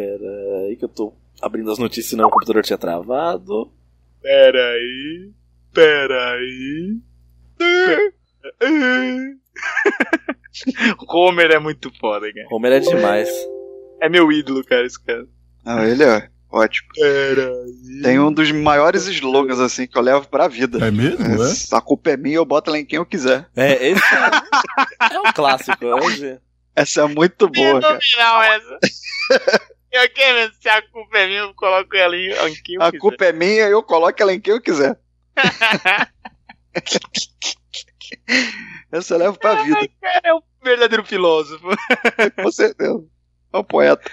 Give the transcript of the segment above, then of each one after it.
Pera aí que eu tô abrindo as notícias, senão o computador tinha travado. Pera aí. Pera aí. Homer é muito foda, cara. Homer é demais. É meu ídolo, cara, esse cara. Ah, ele é ótimo. Pera aí. Tem um dos maiores slogans assim que eu levo pra vida. É mesmo? É? A culpa é minha, eu boto ela em quem eu quiser. É, esse é, é um clássico. Hoje. Essa é muito boa, cara. Fenomenal essa. Eu quero, se a culpa é minha, eu coloco ela em em quem eu A quiser. culpa é minha, eu coloco ela em quem eu quiser. Essa eu levo pra vida, Cara, é um verdadeiro filósofo. com certeza. É um poeta.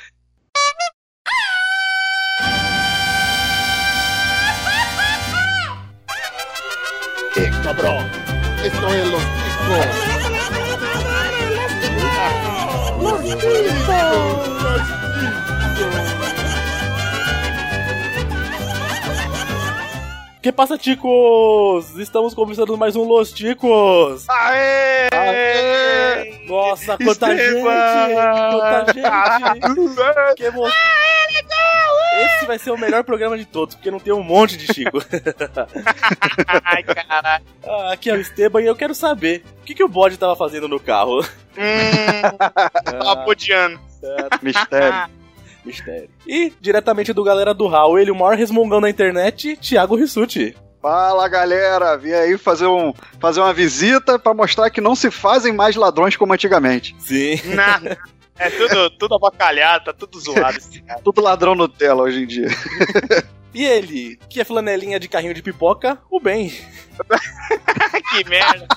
Cabrón. Esto es los discos. Que passa, ticos? Estamos começando mais um Los Ticos. Aê! Aê! Nossa, quanta gente! Quanta gente! Que emoção! Esse vai ser o melhor programa de todos, porque não tem um monte de Chico. Ai, caralho. Ah, Aqui é o Esteban e eu quero saber o que, que o bode tava fazendo no carro. Hum, tava bodeando. Mistério. Mistério. E, diretamente do galera do Hall, ele, o maior resmungão da internet, Thiago Rissuti. Fala galera, vim aí fazer, um, fazer uma visita pra mostrar que não se fazem mais ladrões como antigamente. Sim. Nada. É tudo, tudo abacalhado, tá tudo zoado esse cara. Tudo ladrão Nutella hoje em dia. E ele, que é flanelinha de carrinho de pipoca, o bem. que merda.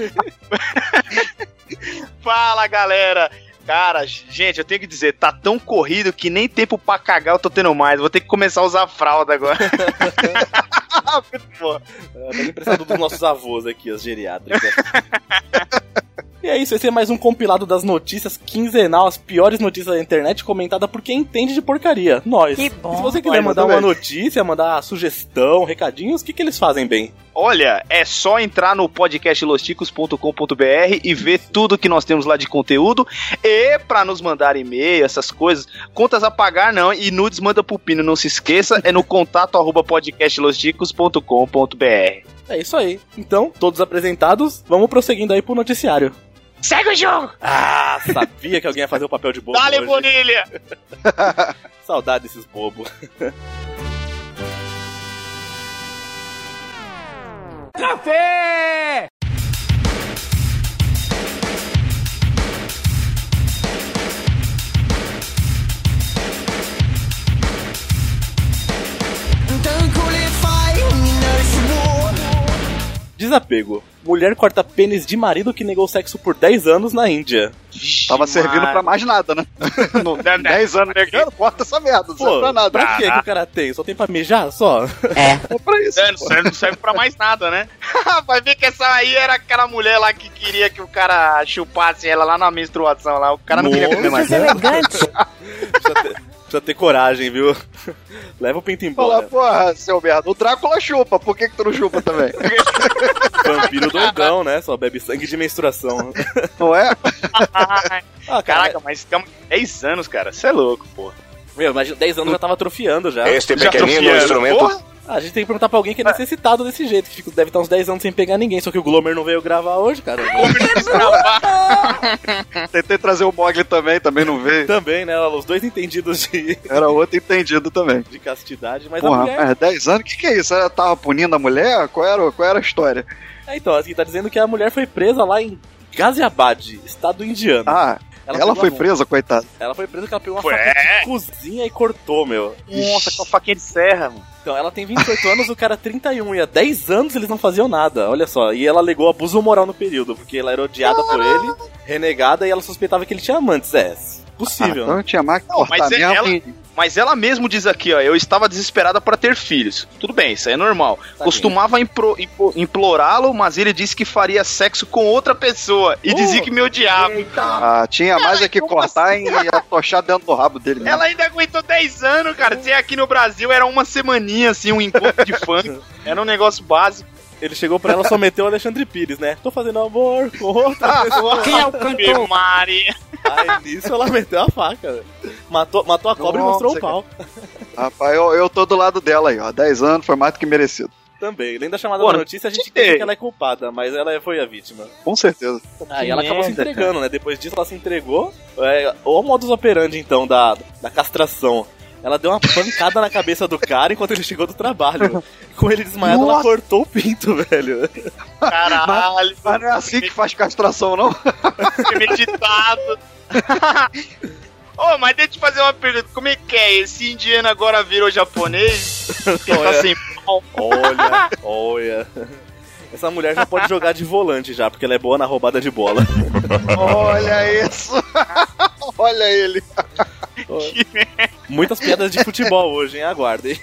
Fala, galera. Cara, gente, eu tenho que dizer, tá tão corrido que nem tempo pra cagar eu tô tendo mais. Vou ter que começar a usar fralda agora. Muito bom. É, tá emprestado dos nossos avós aqui, as geriátricas. E isso, esse é mais um compilado das notícias quinzenal, as piores notícias da internet, comentada por quem entende de porcaria. Nós. Que bom. Se você quiser mandar uma notícia, mandar sugestão, recadinhos, o que, que eles fazem bem? Olha, é só entrar no podcastlosticos.com.br e ver tudo que nós temos lá de conteúdo. E pra nos mandar e-mail, essas coisas, contas a pagar não, e nudes manda pro Pino, não se esqueça, é no contato arroba podcastlosticos.com.br. É isso aí. Então, todos apresentados, vamos prosseguindo aí pro noticiário. Segue o jogo! Ah, sabia que alguém ia fazer o papel de bobo Dale, hoje. Bonilha! Saudade desses bobos. Desapego. Mulher corta pênis de marido que negou sexo por 10 anos na Índia. Tava servindo pra mais nada, né? No, Não, não. 10 anos negando, corta essa merda, não serve Pô, pra nada. pra que que o cara tem? Só tem pra mijar? Só? É pra isso. É, não serve, não serve pra mais nada, né? Vai ver que essa aí era aquela mulher lá que queria que o cara chupasse ela lá na menstruação lá. O cara não queria comer mais. Elegante. Precisa ter, coragem, viu? Leva o pinto Fala, embora. porra, seu merda, o Drácula chupa, por que, que tu não chupa também? Vampiro doidão, né? Só bebe sangue de menstruação. Não é? Ah, cara, Caraca, mas estamos 10 anos, cara. Você é louco, pô. meu, imagina, 10 anos já tava atrofiando já. Este Já pequenino instrumento Porra, Ah, a gente tem que perguntar pra alguém que é necessitado desse jeito, que fica- deve estar uns 10 anos sem pegar ninguém, só que o Glomer não veio gravar hoje, cara. Tentei trazer o Mogli também, também não veio. Também, né? Os dois entendidos de, Era outro entendido também. de castidade, mas a Porra, mulher. mas 10 anos? O que, que é isso? Ela tava punindo a mulher? Qual era, qual era a história? É, então, assim, tá dizendo que a mulher foi presa lá em Ghaziabad, estado indiano. Ah, ela, pegou foi presa, coitada. Ela foi presa porque ela pegou uma Ué? faca de cozinha e cortou, meu. Nossa, com a faquinha de serra, mano. Então, ela tem 28 anos, o cara 31, e há 10 anos eles não faziam nada, olha só. E ela alegou abuso moral no período, porque ela era odiada por ele, renegada, e ela suspeitava que ele tinha amantes. É, Ah, possível, então né? tinha mais que Não, cortar mas é mesmo. ela- Mas ela mesmo diz aqui, ó, eu estava desesperada para ter filhos. Tudo bem, isso aí é normal. Tá Costumava implorá-lo, mas ele disse que faria sexo com outra pessoa e Oh. dizia que me odiava. Ah, tinha mais é que cortar e atochar dentro do rabo dele mesmo. Ela ainda aguentou 10 anos, cara. Se aqui no Brasil era uma semaninha, assim, um encontro de funk. Era um negócio básico. Ele chegou pra ela, só meteu o Alexandre Pires, né? Tô fazendo amor com outra pessoa. Quem é o cantor? Maria. Aí nisso ela meteu a faca. Matou, matou a cobra Nossa, e mostrou o pau. Rapaz, eu, eu tô do lado dela aí, ó. 10 anos foi mais do que merecido. Também. Além da chamada Pô, da notícia, a gente que- pensa que ela é culpada, mas ela foi a vítima. Com certeza. Aí ela acabou se merda, entregando, né? Depois disso ela se entregou. É, o modus operandi, então, da, da castração. Ela deu uma pancada na cabeça do cara enquanto ele chegou do trabalho. Com ele desmaiado, ela Nossa. cortou o pinto, velho. Caralho, Mas não é assim que faz castração, não? premeditado. Ô, mas deixa eu te fazer uma pergunta. Como é que é? Esse indiano agora virou japonês? Que ele tá Olha. sem pau. Olha, olha. Essa mulher já pode jogar de volante já, porque ela é boa na roubada de bola. Olha isso! Olha ele! Muitas piadas de futebol hoje, hein? Aguardem.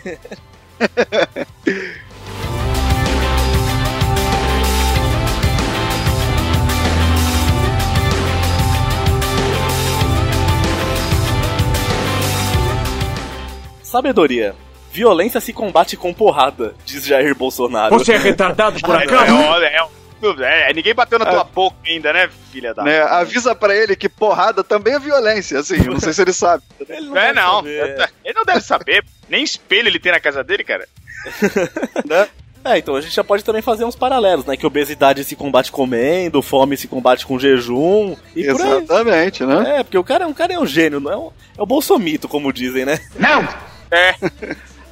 Sabedoria. Violência se combate com porrada, diz Jair Bolsonaro. Você é retardado por É, acaso? olha, é, um- é, ninguém bateu na tua boca ainda, né, filha da. Né, avisa pra ele que porrada também é violência, assim, eu não sei se ele sabe. Ele Não é não. saber. Ele não deve saber. Nem espelho ele tem na casa dele, cara. É, então a gente já pode também fazer uns paralelos, né? Que obesidade se combate comendo, fome se combate com jejum e por aí. Exatamente, né? É, porque o cara, o cara é um gênio, não é, um, é o bolsomito, como dizem, né? É.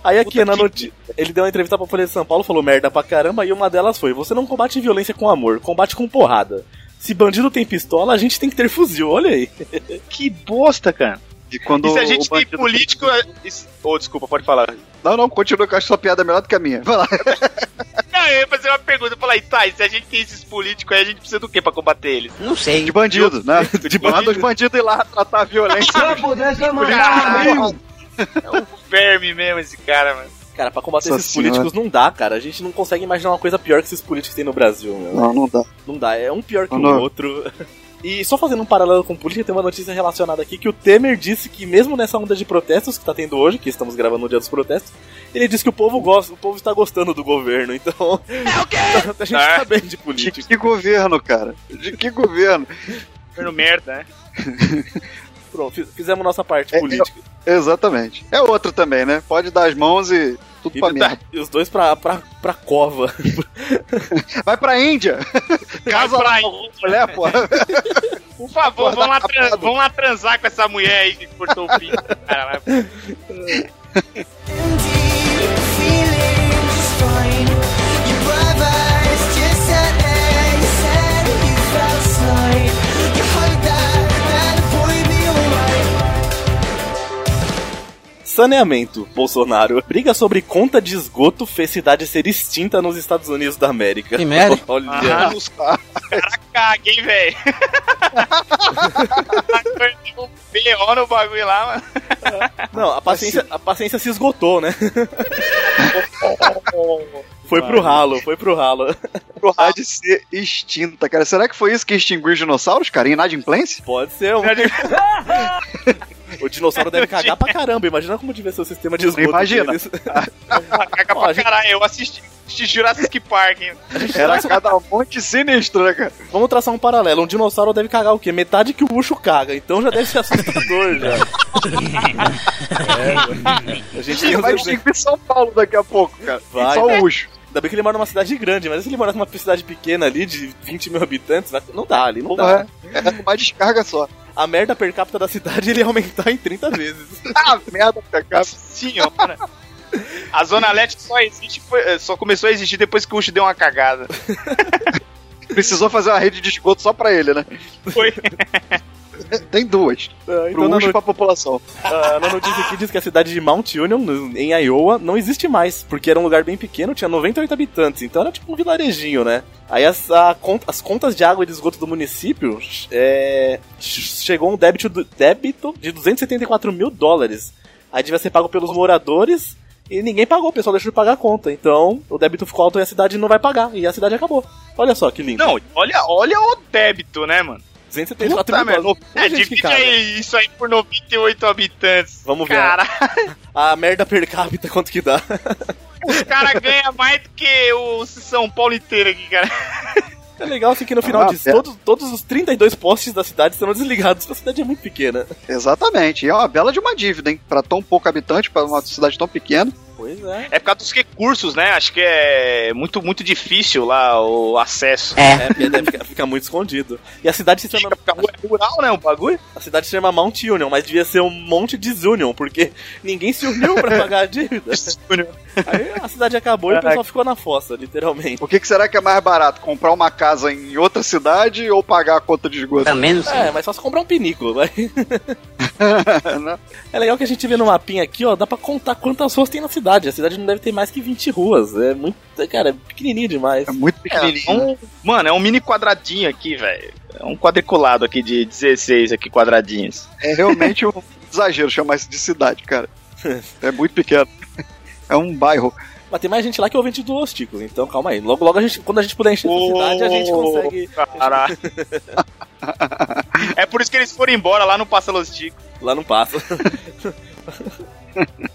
Aí aqui Puta na que- notícia, ele deu uma entrevista pra Folha de São Paulo, falou merda pra caramba, e uma delas foi: você não combate violência com amor, combate com porrada. Se bandido tem pistola, a gente tem que ter fuzil, olha aí. Que bosta, cara. E quando E se a gente tem político. é- isso- Ô, desculpa, pode falar. Não, não, continua que eu acho sua piada melhor do que a minha. Vai lá. Não, eu ia fazer uma pergunta. Eu falei, tá, e se a gente tem esses políticos aí, a gente precisa do quê pra combater eles? Não sei. De bandido, né? De Manda bandido. ir lá tratar a violência. Caralho. É um verme mesmo esse cara, mano. Cara, pra combater Nossa esses senhora. políticos não dá, cara. A gente não consegue imaginar uma coisa pior que esses políticos têm no Brasil, meu. Não, não dá. Não dá, é um pior que Não. o outro. E só fazendo um paralelo com política, tem uma notícia relacionada aqui que o Temer disse que mesmo nessa onda de protestos que tá tendo hoje, que estamos gravando no dia dos protestos, ele disse que o povo gosta, o povo está gostando do governo, então. É o quê? A gente tá bem de De política. que governo, cara? De que governo? Governo merda, né? Pronto, fiz- fizemos nossa parte É, política. Exatamente. É outro também, né? Pode dar as mãos e tudo E, pra tá- merda. e os dois pra, pra, pra cova. Vai pra Índia! Casa pra lá com a mulher, porra. Por favor, vamos lá, tran- capado. vamos lá transar com essa mulher aí que cortou o pinto. Cara, Saneamento, Bolsonaro. Briga sobre conta de esgoto fez cidade ser extinta nos Estados Unidos da América. Que merda. Olha. Ah, os caras caguem, velho. um B.O. no bagulho lá, mano. Não, a paciência, a paciência se esgotou, né? Foi pro ralo, foi pro ralo. Pode ser extinta, cara. Será que foi isso que extinguiu os dinossauros, cara? Inadimplência? Pode ser. Um... o dinossauro deve cagar pra caramba. Imagina como devia ser o sistema de esgoto. Imagina. deles. Caga pra gente- caralho. Eu assisti, assisti Jurassic Park, hein? Era cada monte sinistro, né, cara? Vamos traçar um paralelo. Um dinossauro deve cagar o quê? Metade que o Ucho caga. Então já deve ser assustador já. É, a gente tem Vai exemplos. extinguir São Paulo daqui a pouco, cara. Vai. Só o Ucho. Ainda bem que ele mora numa cidade grande, mas se ele morasse numa cidade pequena ali, de 20 mil habitantes, não dá ali, não dá. Porra, é. É uma descarga só. A merda per capita da cidade ele ia aumentar em 30 vezes. Ah, merda, cara. Senhora. A Zona Leste só existe, foi- só começou a existir depois que o Ucho deu uma cagada. Precisou fazer uma rede de esgoto só pra ele, né? Foi. Tem duas. Ah, Pro na, Ucho e pra população. ah, na notícia aqui diz que a cidade de Mount Union, em Iowa, não existe mais, porque era um lugar bem pequeno, tinha 98 habitantes, então era tipo um vilarejinho, né? Aí as, a as contas de água e de esgoto do município é, ch- chegou um débito, do- débito de 274 mil dólares. Aí devia ser pago pelos moradores e ninguém pagou, o pessoal deixou de pagar a conta. Então o débito ficou alto e a cidade não vai pagar, e a cidade acabou. Olha só que lindo. Não, olha, olha o débito, né, mano? 274 Puta mil dólares. É, divide aí isso aí por 98 habitantes. Vamos ver. Cara, A merda per capita, quanto que dá? os caras ganham mais do que o São Paulo inteiro aqui, cara. É legal assim que no final Ah, disso, é. todos, todos os 32 postes da cidade serão desligados, a cidade é muito pequena. Exatamente. E é uma bela de uma dívida, hein? Pra tão pouco habitante, pra uma cidade tão pequena. Pois é. É por causa dos recursos, né? Acho que é muito, muito difícil lá o acesso. É, porque deve ficar, fica muito escondido. E a cidade se chama. Fica rural, né? O bagulho. A cidade se chama Mount Union, mas devia ser um monte de Desunion, porque ninguém se uniu pra pagar a dívida. Aí a cidade acabou e o pessoal ficou na fossa, literalmente. O que, que será que é mais barato? Comprar uma casa em outra cidade ou pagar a conta de esgoto? É, mas só se comprar um pinículo, vai. Né? É legal que a gente vê no mapinha aqui, ó, dá pra contar quantas ruas tem na cidade. A cidade não deve ter mais que 20 ruas. É muito. Cara, é pequenininho demais. é muito É, pequenininho. um- mano, é um mini quadradinho aqui, velho. É um quadriculado aqui de 16 aqui quadradinhos. É realmente um exagero chamar isso de cidade, cara. É muito pequeno. É um bairro. Mas tem mais gente lá que é ouvinte do Osticos, então calma aí. Logo, logo, a gente, quando a gente puder encher essa cidade, a gente consegue. Caralho. é por isso que eles foram embora lá no Passa Los Ticos. Lá não passa.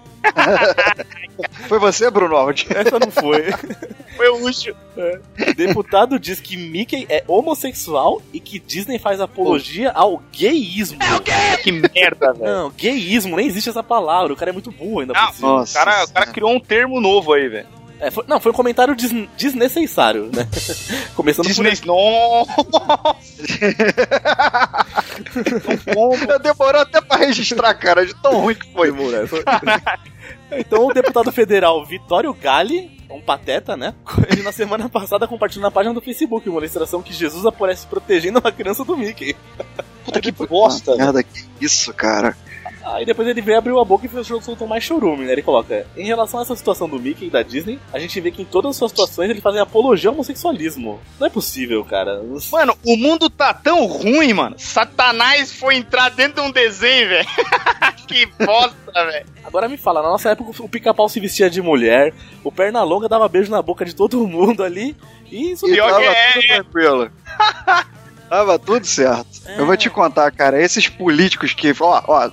Foi você, Bruno Aldi? Essa não foi. Foi o Ucho. Deputado diz que Mickey é homossexual e que Disney faz apologia ao gayismo. Que merda, velho. Não, gayismo, nem existe essa palavra. O cara é muito burro ainda Não, por cima. o Nossa cara, o cara criou um termo novo aí, velho. É, foi- não, foi um comentário des- desnecessário, né? Começando Disney. por... Nossa! Demorou até pra registrar, cara, de tão ruim que foi. Demorou, foi- Então o deputado federal Vitório Gali, um pateta, né? Ele na semana passada compartilhou na página do Facebook uma ilustração que Jesus aparece protegendo uma criança do Mickey. Puta que bosta. Merda, que isso, cara. Aí depois ele veio, abriu a boca e fechou, soltou mais chorume, né? Ele coloca: Em relação a essa situação do Mickey e da Disney, a gente vê que em todas as suas situações ele fazem apologia ao homossexualismo. Não é possível, cara. Mano, o mundo tá tão ruim, mano. Satanás foi entrar dentro de um desenho, velho. que bosta, velho. Agora me fala, na nossa época o pica-pau se vestia de mulher, o Pernalonga dava beijo na boca de todo mundo ali, e isso E Pior tava que é, tudo é. tranquilo. tava tudo certo. Eu vou te contar, cara, esses políticos que. Ó, ó.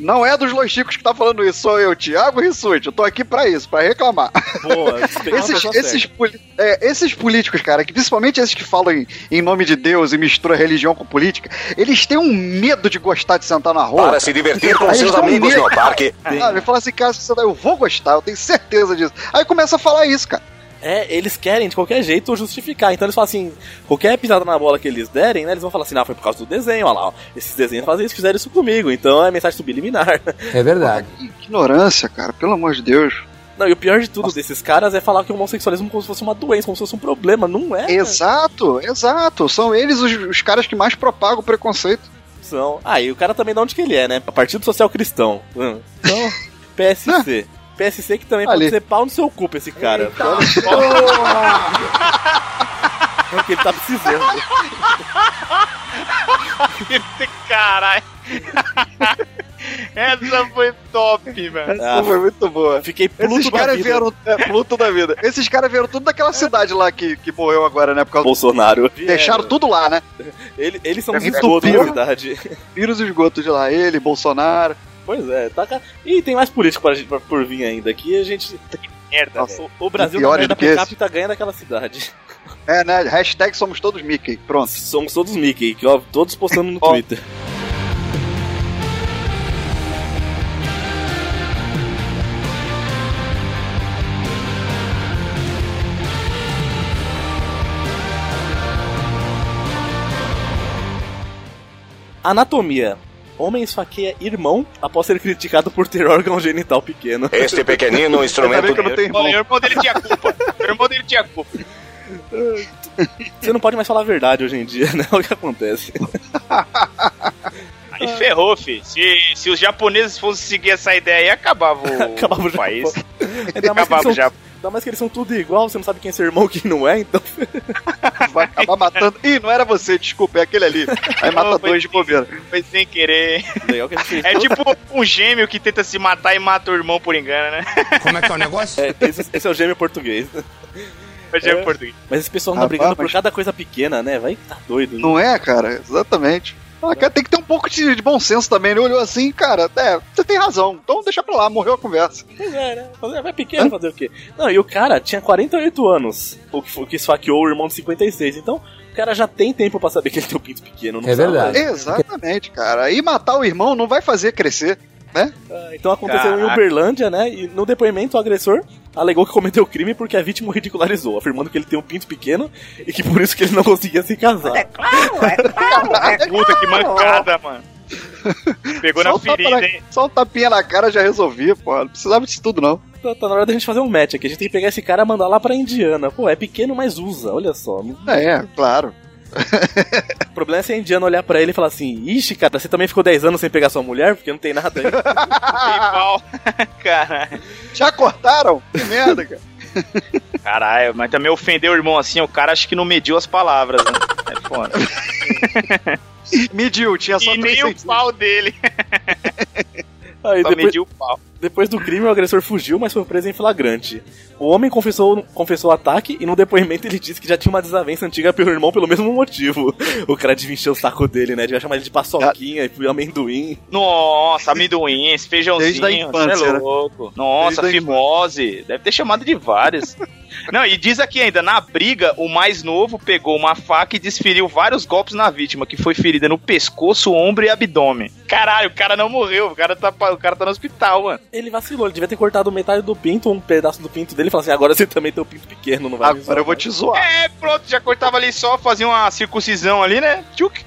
Não é dos Los Chicos que tá falando isso, sou eu, Thiago Rissuti. Eu tô aqui pra isso, pra reclamar. boa. Esses, esses, é, esses políticos, cara, que principalmente esses que falam em, em nome de Deus e misturam religião com política, eles têm um medo de gostar de sentar na rua. Para se divertir com Aí seus amigos medo, no parque. Sabe? Fala assim, cara, se você dá, eu vou gostar, eu tenho certeza disso. Aí começa a falar isso, cara. É, eles querem de qualquer jeito justificar. Então eles falam assim: qualquer pisada na bola que eles derem, né? Eles vão falar assim: não, foi por causa do desenho, olha lá, ó, esses desenhos fazem isso, fizeram isso comigo, então é mensagem subliminar. É verdade. Que ignorância, cara, pelo amor de Deus. Não, e o pior de tudo desses caras é falar que o homossexualismo é como se fosse uma doença, como se fosse um problema. Não é. Exato, exato. São eles os, os caras que mais propagam o preconceito. São. Ah, e o cara também de onde que ele é, né? Partido Social Cristão. Hum. Então, PSC. PSC que também Ali. pode ser pau no seu cu pra esse cara. Só. É o que ele tá precisando. Caralho. Essa foi top, velho. Essa Ah, foi muito boa. Fiquei pluto Esses da caras vida. vieram. É, Pluto da vida. Esses caras vieram tudo daquela cidade lá que, que morreu agora, né? Por causa Bolsonaro. Deixaram tudo lá, né? Ele- eles são os É muito esgotos da cidade. Os esgotos de lá. Ele, Bolsonaro. Pois é, tá ca... E tem mais político pra, gente- pra- por vir ainda. Aqui a gente. Merda, Nossa. O, o Brasil na merda do que per capita ganha daquela cidade. É, né? Hashtag somos todos Mickey. Pronto. Somos todos Mickey, que, ó, todos postando no. Twitter. Anatomia. Homem esfaqueia irmão após ser criticado por ter órgão genital pequeno. Este pequenino instrumento que eu não tenho Bom, irmão. o irmão dele tinha culpa. O irmão dele tinha culpa. Você não pode mais falar a verdade hoje em dia, né? É o que acontece. Aí ferrou, fi. Se, se os japoneses fossem seguir essa ideia aí, acabava o, Acabava o o país. Ainda Acabava eles já. Ainda mais que eles são tudo igual, você não sabe quem é seu irmão e quem não é, então. vai acabar matando. Ih, não era você, desculpa, é aquele ali. Aí mata Não, dois de bobeira. Foi sem querer. É tipo um gêmeo que tenta se matar e mata o irmão por engano, né? Como é que é o negócio? É, esse, esse é o gêmeo português. É gêmeo É. português. Mas esse pessoal anda Rapaz, brigando por mas- cada coisa pequena, né? Vai tá doido. Não é, cara? Exatamente. Ah, cara, tem que ter um pouco de, de bom senso também. Ele olhou assim, cara, é, você tem razão. Então deixa pra lá, morreu a conversa. Pois é, né? Fazer- Vai pequeno fazer o quê? Não, e o cara tinha 48 anos, o que, o que esfaqueou o irmão de 56. Então, o cara já tem tempo pra saber que ele tem um pinto pequeno. Não É verdade. Exatamente, cara. E matar o irmão não vai fazer crescer. Ah, Então aconteceu em Caraca. Uberlândia, né? E no depoimento o agressor alegou que cometeu o crime porque a vítima o ridicularizou, afirmando que ele tem um pinto pequeno e que por isso que ele não conseguia se casar. Puta que mancada, mano. Pegou Só na ferida, na- hein? Só um tapinha na cara já resolvia, pô. Não precisava disso tudo, não. Tá, tá na hora da gente fazer um match aqui. A gente tem que pegar esse cara e mandar lá pra Indiana. Pô, é pequeno, mas usa. Olha só. É, claro. O problema é se a Indiana olhar pra ele e falar assim: Ixi, cara, você também ficou 10 anos sem pegar sua mulher? Porque não tem nada aí. Pau. Caralho. Já cortaram? Que merda, cara. Caralho, mas também ofendeu o irmão assim, o cara acho que não mediu as palavras, né? É foda. Mediu, tinha só E três nem o centímetros. pau dele. Aí Só depois, mediu o pau. depois do crime, o agressor fugiu, mas foi preso em flagrante. O homem confessou, confessou o ataque e no depoimento ele disse que já tinha uma desavença antiga pelo irmão pelo mesmo motivo. O cara devia encher o saco dele, né? Devia chamar ele de paçoquinha e amendoim. Nossa, amendoim, esse feijãozinho. Desde a infância, cê é né? louco. Nossa, fimose. Deve ter chamado de vários. Não, e diz aqui ainda, na briga, o mais novo pegou uma faca e desferiu vários golpes na vítima, que foi ferida no pescoço, ombro e abdômen. Caralho, o cara não morreu, o cara tá, o cara tá no hospital, mano. Ele vacilou, ele devia ter cortado metade do pinto, um pedaço do pinto dele e falar assim: agora você também tem o pinto pequeno, não vai Agora eu vou zoar, te zoar. É, pronto, já cortava ali só, fazia uma circuncisão ali, né? Tchuk.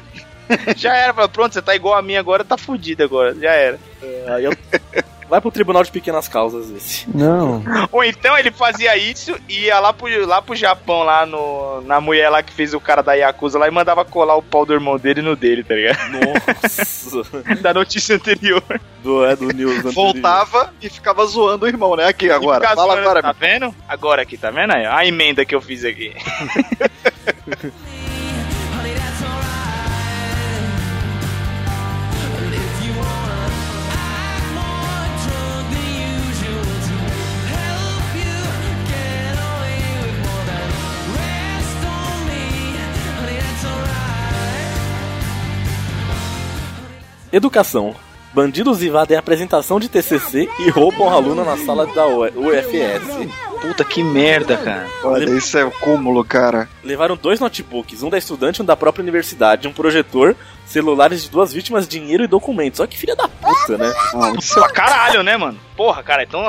já era, falou, pronto, você tá igual a mim agora, tá fudido agora, já era. não. Aí eu... Vai pro tribunal de pequenas causas esse. Não. Ou então ele fazia isso e ia lá pro, lá pro Japão, lá no, na mulher lá que fez o cara da Yakuza lá e mandava colar o pau do irmão dele no dele, tá ligado? Nossa. Da notícia anterior. do, é do News anterior. Voltava e ficava zoando o irmão, né? Aqui agora. Fala zoando, agora, Tá vendo? Agora aqui, tá vendo aí? A emenda que eu fiz aqui. Educação. Bandidos invadem a apresentação de TCC e roubam a aluna na sala da UFS. Puta que merda, cara. Olha, isso é o cúmulo, cara. Levaram dois notebooks, um da estudante e um da própria universidade, um projetor, celulares de duas vítimas, dinheiro e documentos. Olha que filha da puta, né? Não, isso é Pra caralho, né, mano? Porra, cara, então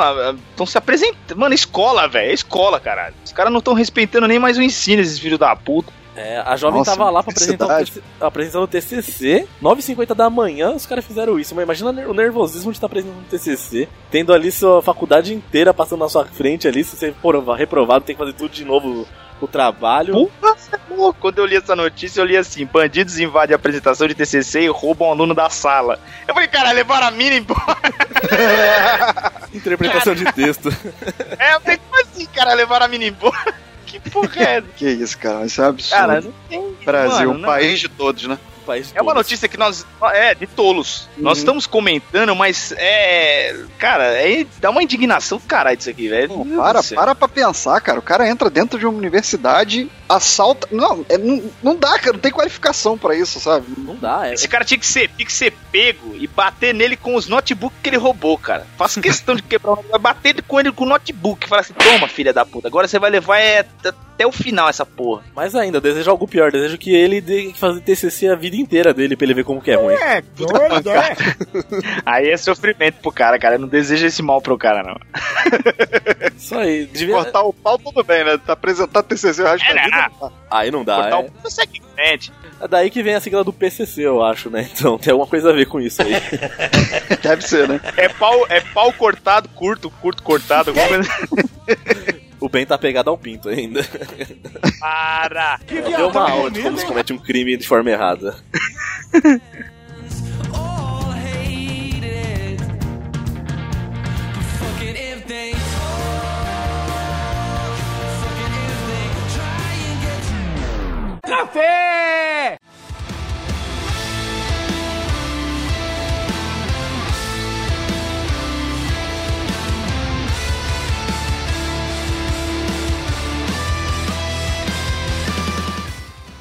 estão se apresentando. Mano, escola, velho. É escola, caralho. Os caras não estão respeitando nem mais o ensino, esses filhos da puta. É, a jovem Nossa, tava lá pra apresentar o, apresentando o TCC, 9h50 da manhã, os caras fizeram isso. Mas imagina o nervosismo de estar apresentando um TCC, tendo ali sua faculdade inteira passando na sua frente ali, se você for reprovado, tem que fazer tudo de novo o trabalho. Porra, é louco. Quando eu li essa notícia, eu li assim: bandidos invadem a apresentação de TCC e roubam um aluno da sala. Eu falei, cara, levaram a mina embora. Interpretação de texto. É, eu falei, como assim, cara, levaram a mina embora? Que porra é? Que isso, cara. Isso é absurdo. Cara, não tem. Brasil, mano, um não. país de todos, né? País É uma notícia que nós. É, de tolos. Nós Uhum. estamos comentando, mas é. Cara, é, dá uma indignação do caralho isso aqui, velho. Não, para, para pra pensar, cara. O cara entra dentro de uma universidade, assalta. Não, é- não, não dá, cara. Não tem qualificação pra isso, sabe? Não dá, é. Esse cara tinha que, ser, tinha que ser pego e bater nele com os notebooks que ele roubou, cara. Faço questão de quebrar o vai bater com ele com o notebook. Falar assim: toma, filha da puta, agora você vai levar é, até o final essa porra. Mais ainda, eu desejo algo pior. Desejo que ele tenha que fazer TCC a vida inteira dele pra ele ver como que é ruim. É, doido, é. Aí é sofrimento pro cara, cara. Eu não desejo esse mal pro cara, não. Isso aí. Devia... Cortar o pau, tudo bem, né? Tá apresentar TCC o resto É, da vida. né? não dá. Aí não dá, Cortar é. o puta segue em frente. É daí que vem a sigla do PCC, eu acho, né? Então tem alguma coisa a ver com isso aí. Deve ser, né? É pau, é pau cortado, curto, curto cortado, alguma coisa. O Ben tá pegado ao pinto ainda. Para! Deu uma aula de como se comete um crime de forma errada. all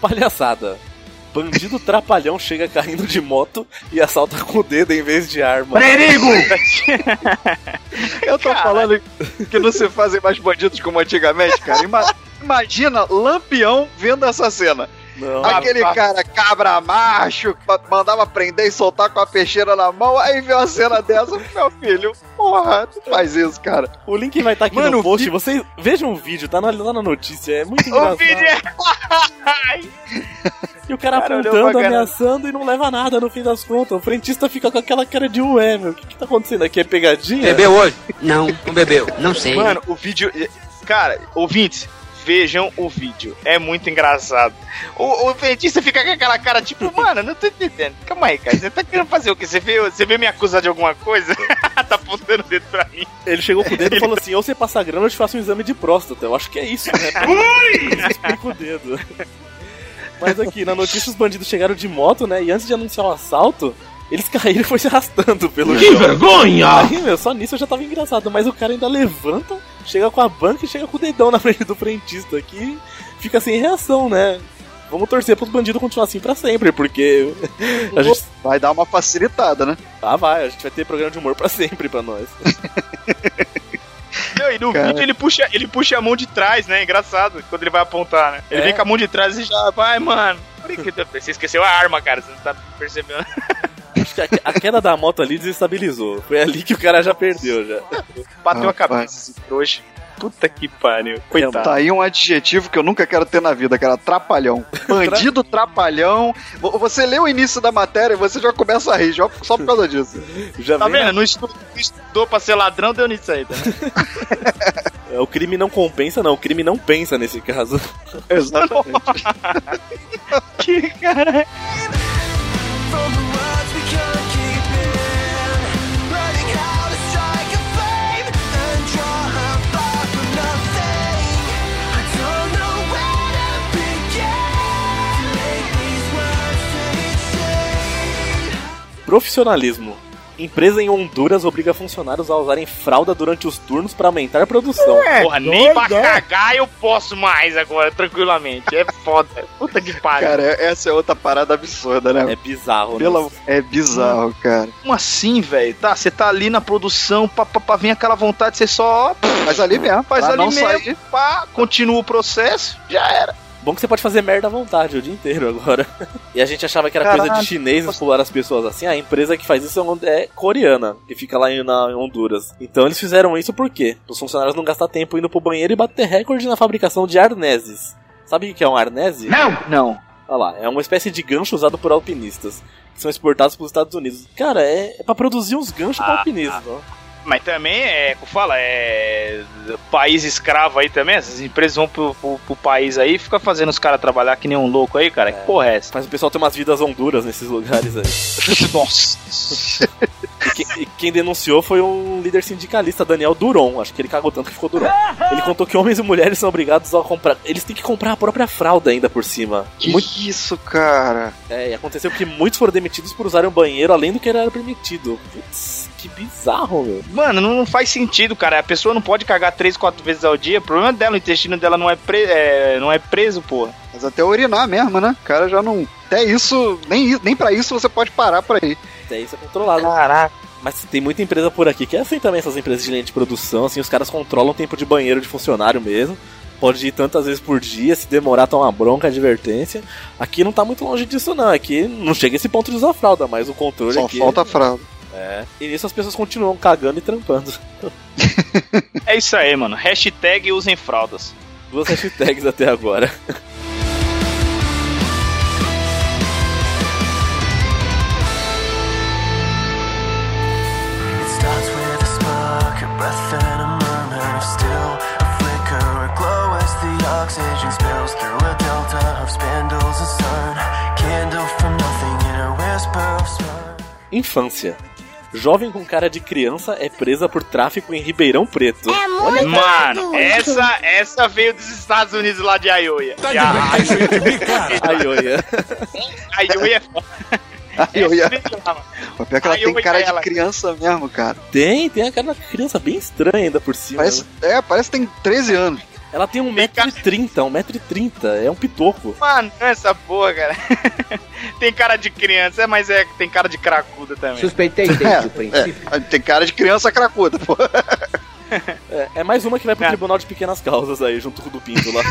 Palhaçada. Bandido trapalhão chega caindo de moto e assalta com o dedo em vez de arma. Eu tô falando que não se fazem mais bandidos como antigamente, cara. Ima- imagina Lampião vendo essa cena. Não. Aquele ah. cara cabra macho, que mandava prender e soltar com a peixeira na mão, aí vê uma cena dessa, meu filho, porra, tu faz isso, cara. O link vai estar aqui Mano, no o post. vi- Vocês vejam o vídeo, tá na- lá na notícia. É muito O engraçado. vídeo é... E o cara Cara, apontando, ameaçando e não leva nada no fim das contas. O frentista fica com aquela cara de ué, meu. O que, que tá acontecendo aqui? É pegadinha? Bebeu hoje? Não, não bebeu. Não sei. Mano, o vídeo... Cara, ouvintes, vejam o vídeo. É muito engraçado. O, o frentista fica com aquela cara tipo, mano, não tô entendendo. Calma aí, cara. Você tá querendo fazer o quê? Você veio, você veio me acusar de alguma coisa? tá apontando o dedo pra mim. Ele chegou com o dedo e falou assim: ou você passa grana ou eu te faço um exame de próstata. Eu acho que é isso, né? Explica o dedo. Mas aqui, na notícia, os bandidos chegaram de moto, né? E antes de anunciar o assalto, eles caíram e foi se arrastando pelo Que chão. vergonha! Aí, meu, só nisso eu já tava engraçado. Mas o cara ainda levanta, chega com a banca e chega com o dedão na frente do frentista aqui. Fica sem reação, né? Vamos torcer pros bandidos continuar assim pra sempre, porque a gente. Vai dar uma facilitada, né? Ah, vai, a gente vai ter programa de humor pra sempre pra nós. Não, e no Cara. vídeo ele puxa, ele puxa a mão de trás, né? Engraçado, quando ele vai apontar, né? Ele É. vem com a mão de trás e já vai, mano. Por que que você esqueceu a arma, cara? Você não tá percebendo? Que a, a queda da moto ali desestabilizou. Foi ali que o cara já perdeu já. Bateu a Rapaz. cabeça esse trouxa. Puta que pariu. Coitado. Tá aí um adjetivo que eu nunca quero ter na vida, cara. Trapalhão. Bandido trapalhão. Vo- Você lê o início da matéria e você já começa a rir, já- só por causa disso. Já Tá vem vendo? Não estudou, não estudou pra ser ladrão, deu nisso aí, tá? É, O crime não compensa, não. O crime não pensa nesse caso. Exatamente. que cara. Profissionalismo. Empresa em Honduras obriga funcionários a usarem fralda durante os turnos para aumentar a produção. Porra, nem pra doido, é? cagar eu posso mais agora, tranquilamente. É foda. Puta que pariu. Cara, essa é outra parada absurda, né? É bizarro, né? Pela... É bizarro, cara. Como assim, velho? Tá, você tá ali na produção, pá, pá, pá, vem aquela vontade, você só Mas ali mesmo, faz pra ali não mesmo, sair. pá, continua o processo, já era. Bom que você pode fazer merda à vontade o dia inteiro agora. E a gente achava que era coisa de Caralho. chinês explorar as pessoas assim. A empresa que faz isso é é coreana, que fica lá em, na, em Honduras. Então eles fizeram isso por quê? Os funcionários não gastar tempo indo pro banheiro e bater recorde na fabricação de arneses. Sabe o que é um arnese? Não! Não. Olha lá, é uma espécie de gancho usado por alpinistas, que são exportados para os Estados Unidos. Cara, é, é para produzir uns ganchos para Ah, alpinismo. ó. Mas também é, como fala, é país escravo aí também, essas empresas vão pro, pro, pro país aí e fica fazendo os caras trabalhar que nem um louco aí, cara. Que porra é essa? Faz o pessoal ter umas vidas honduras nesses lugares aí. Nossa. E quem, e quem denunciou foi um líder sindicalista, Daniel Duron. Acho que ele cagou tanto que ficou Duron. Ele contou que homens e mulheres são obrigados a comprar. Eles têm que comprar a própria fralda ainda por cima. Que Muito, isso, cara? é, e aconteceu que muitos foram demitidos por usarem o banheiro além do que era permitido. Putz, que bizarro, meu. Mano, não, faz sentido, cara. A pessoa não pode cagar três, quatro vezes ao dia. O problema dela, o intestino dela não é, pre- é, não é preso, porra. Mas até urinar mesmo, né? O cara já não. Até isso, nem, nem pra isso você pode parar por aí. Até isso é controlado. Caraca. Mas tem muita empresa por aqui que é assim também, essas empresas de linha de produção, assim, os caras controlam o tempo de banheiro de funcionário mesmo. Pode ir tantas vezes por dia, se demorar, toma bronca, advertência. Aqui não tá muito longe disso, não. Aqui não chega esse ponto de usar fralda, mas o controle Só aqui. falta a fralda. É. E nisso as pessoas continuam cagando e trampando. É isso aí, mano. Hashtag usem fraldas. Duas hashtags até agora. Infância. Jovem com cara de criança é presa por tráfico em Ribeirão Preto. É Mano, essa, essa veio dos Estados Unidos lá de Iowa. Tá E a Ai, olha. Iowa é foda. Aí eu ia. Essa veio lá, mano. O pior é que ela tem cara de criança mesmo, cara. Tem, tem a cara da criança bem estranha ainda por cima. Parece, é, parece que tem 13 anos. Ela tem 1,30m, 1,30m, é um pitoco. Mano, essa porra, cara. tem cara de criança, mas é, tem cara de cracuda também. Suspeitei desde o princípio. É, tem cara de criança cracuda, pô. É, é mais uma que vai pro É. Tribunal de Pequenas Causas aí, junto com o do Pinto lá.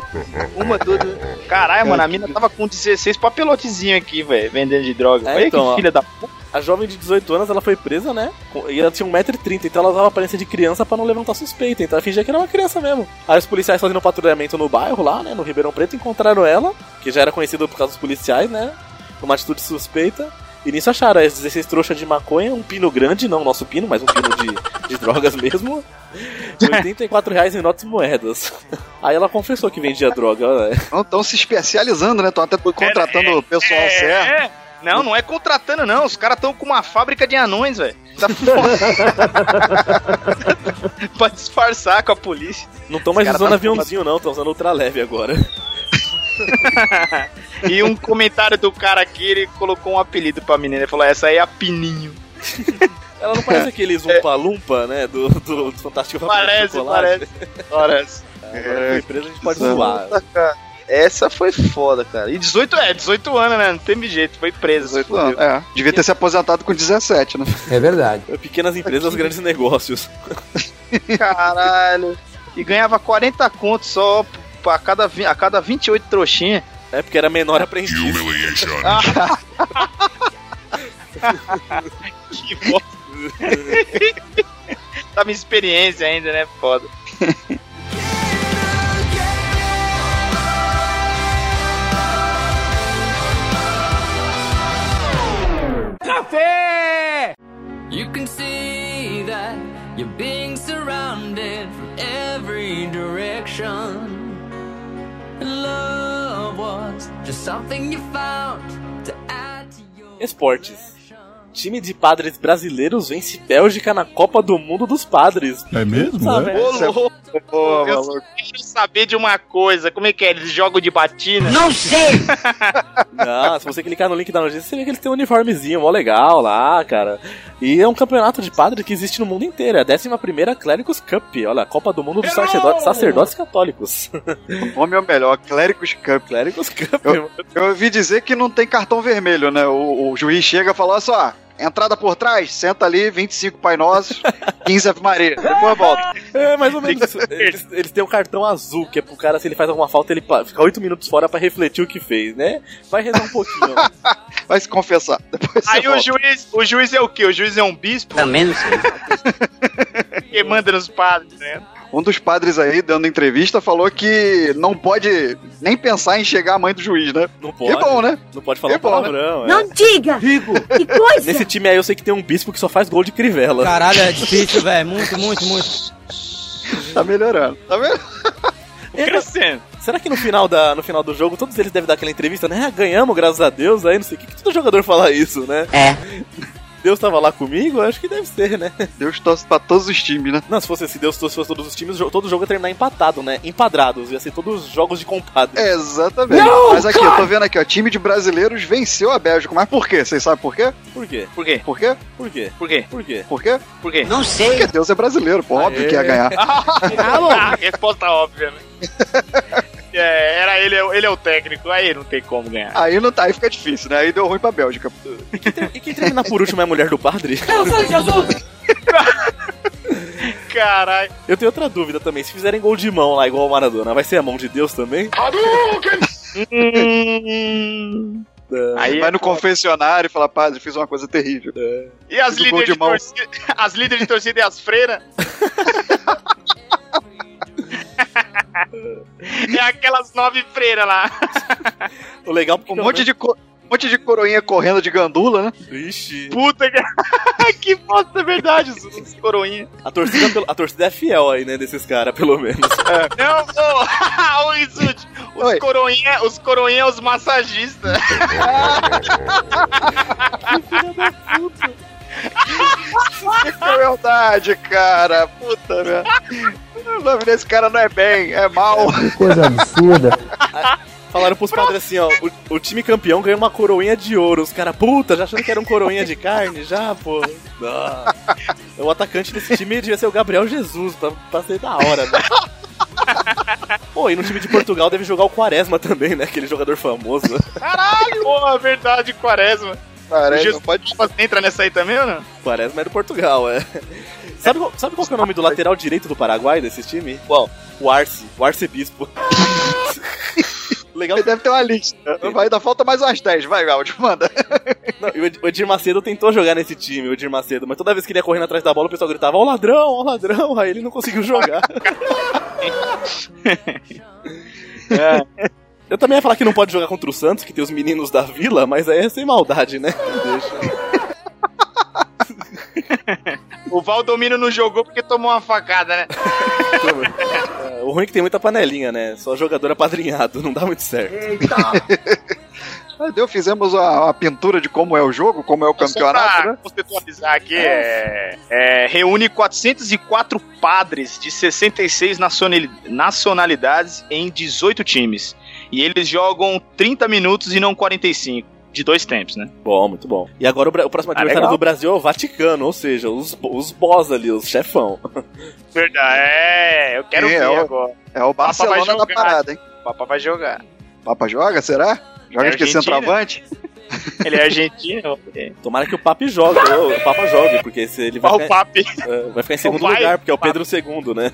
Uma tudo. Caralho, mano, a mina tava com 16 papelotezinho aqui, velho, vendendo de droga. É, Olha então, que filha da puta. A jovem de 18 anos, ela foi presa, né? E ela tinha 1,30m, então ela usava aparência de criança pra não levantar suspeita. Então ela fingia que era uma criança mesmo. Aí os policiais fazendo um patrulhamento no bairro lá, né? No Ribeirão Preto, encontraram ela, que já era conhecida por causa dos policiais, né? Com uma atitude suspeita. E nisso acharam as 16 trouxas de maconha, um pino grande, não o nosso pino, mas um pino de, de drogas mesmo. 84 reais em notas e moedas. Aí ela confessou que vendia droga. né? Não estão se especializando, né? Estão até contratando o pessoal é, certo. É. Não, não é contratando, não. Os caras estão com uma fábrica de anões, velho. Tá foda. pra disfarçar com a polícia. Não estão mais usando tá aviãozinho, não, estão usando ultraleve agora. E um comentário do cara aqui, ele colocou um apelido pra menina. Ele falou: essa aí é a Pininho. Ela não parece aqueles Umpa-Lumpa, né? Do, do, do Fantástico Parece, parece. Parece. Agora, com empresa a gente pode zoar. Essa foi foda, cara. E 18, é, 18 anos, né? Não teve jeito, foi presa. 18 anos. É, devia ter se aposentado com 17, né? É verdade. Pequenas empresas, grandes negócios. Caralho. E ganhava 40 contos só a cada, a cada 28 trouxinhas. É porque era menor aprendiz. Que bosta. Tava em experiência ainda, né? Foda. You can see that you're being surrounded from every direction. Love was just something you found to add to your. Esportes. Time de padres brasileiros vence Bélgica na Copa do Mundo dos Padres. É mesmo? Sabe, é? Ô, é- louco. Pô, Eu maluco. quero saber de uma coisa. Como é que é? Eles jogam de batina? Não sei! Ah, se você clicar no link da notícia, você vê que eles têm um uniformezinho mó legal lá, cara. E é um campeonato de padre que existe no mundo inteiro. É a 11 Clérigos Cup. Olha, a Copa do Mundo dos sacerdotes, sacerdotes católicos. O nome é o melhor, Clérigos Cup. Clérigos Cup. Eu, eu ouvi dizer que não tem cartão vermelho, né? O, o juiz chega e fala: olha só, entrada por trás, senta ali, 25 Pai Nossos, 15 Ave Maria. Depois volta. É, mais ou menos isso. Eles, eles têm um cartão azul, que é pro cara, se ele faz alguma falta, ele fica 8 minutos fora pra refletir o que fez, né? Vai rezar um pouquinho. Vai se confessar. Depois Aí o juiz, o juiz é o quê? O juiz é um bispo Também não sei. que manda nos padres, né? Um dos padres aí, dando entrevista, falou que não pode nem pensar em chegar a mãe do juiz, né? Não pode. Que bom, né? Não pode falar Que bom, né? palavrão. é. Não diga! Que coisa! Nesse time aí eu sei que tem um bispo que só faz gol de crivela. Caralho, é difícil, velho. Muito, muito, muito. Tá melhorando. Tá vendo? Crescendo. Será que no final, da, no final do jogo todos eles devem dar aquela entrevista, né? Ah, ganhamos, graças a Deus, aí não sei o que, que todo jogador fala isso, né? É. Deus tava lá comigo? Acho que deve ser, né? Deus torce pra todos os times, né? Não, se fosse se Deus fosse todos os times, todo jogo ia terminar empatado, né? Empadrados, ia ser todos os jogos de compadre. É, exatamente. Mas aqui, eu tô vendo aqui, ó. Time de brasileiros venceu a Bélgica. Mas por quê? Vocês sabem por quê? Por quê? Por quê? Por quê? Por quê? Por quê? Por quê? Por quê? Por quê? Não sei. Porque Deus é brasileiro, pô. Óbvio que ia ganhar. Ah, resposta óbvia, né? É, era ele, ele é o técnico, aí não tem como ganhar. Aí não tá, aí fica difícil, né? Aí deu ruim pra Bélgica. E quem termina por último é a mulher do padre? Caralho. Eu tenho outra dúvida também. Se fizerem gol de mão lá, igual o Maradona, vai ser a mão de Deus também? Hum. Aí, Vai no confessionário e fala, padre, fiz uma coisa terrível. e as líderes de de, torcida, as líderes de torcida e as freiras? é aquelas nove freiras lá. O legal porque Um monte de, co- um monte de coroinha correndo de gandula, né? Ixi. Puta que. que bosta, é verdade, os, os coroinha. A torcida, a torcida é fiel aí, né, desses caras, pelo menos. Não, ô, ô Rissuti, os Oi. coroinha, os coroinha, os massagistas. É verdade, cara. Puta merda. O nome desse cara não é bem, é mal. Que coisa absurda. Falaram pros padres assim, ó, o, o time campeão ganhou uma coroinha de ouro. Os caras, puta, já achando que era um coroinha de carne? Já, pô. Ah. O atacante desse time devia ser o Gabriel Jesus, pra, pra ser da hora, né? Pô, e no time de Portugal deve jogar o Quaresma também, né? Aquele jogador famoso. Caralho! Porra, verdade, Quaresma. Parece, Jesus não pode... entra nessa aí também ou não? Quaresma é do Portugal, é. Sabe, qual- sabe qual que é o nome do lateral direito do Paraguai desse time? Qual? O Arce, o arcebispo. Legal Ele deve ter uma lista. Vai, ainda falta mais umas 10. Vai, Gaudio, manda. Não, e o Ed- o Edir Macedo tentou jogar nesse time, o Edir Macedo, mas toda vez que ele ia correndo atrás da bola, o pessoal gritava, ó o ladrão, ó o ladrão, aí ele não conseguiu jogar. Eu também ia falar que não pode jogar contra o Santos, que tem os meninos da vila, mas aí é sem maldade, né? Deixa. O Valdomiro não jogou porque tomou uma facada, né? É, O ruim é que tem muita panelinha, né? Só jogador apadrinhado, não dá muito certo. Ah, Deu, fizemos a, a pintura de como é o jogo, como é o campeonato, Só pra né? conceitualizar aqui, é, é, reúne 404 padres de 66 nacionali- nacionalidades em 18 times. E eles jogam 30 minutos e não 45, de dois tempos, né? Bom, muito bom. E agora o, o próximo Ah, adversário legal. do Brasil é o Vaticano, ou seja, os, os boss ali, os chefão. Verdade, é, eu quero Sim, ver é o- agora. É o Papa vai Barcelona da jogar. parada, hein? O Papa vai jogar. Papa joga, será? Joga É de que centroavante? Ele é argentino. Tomara que o Papi jogue, o Papa jogue, porque se ele vai o ficar, Papi. é, vai ficar em segundo lugar, porque é o Pedro II, né?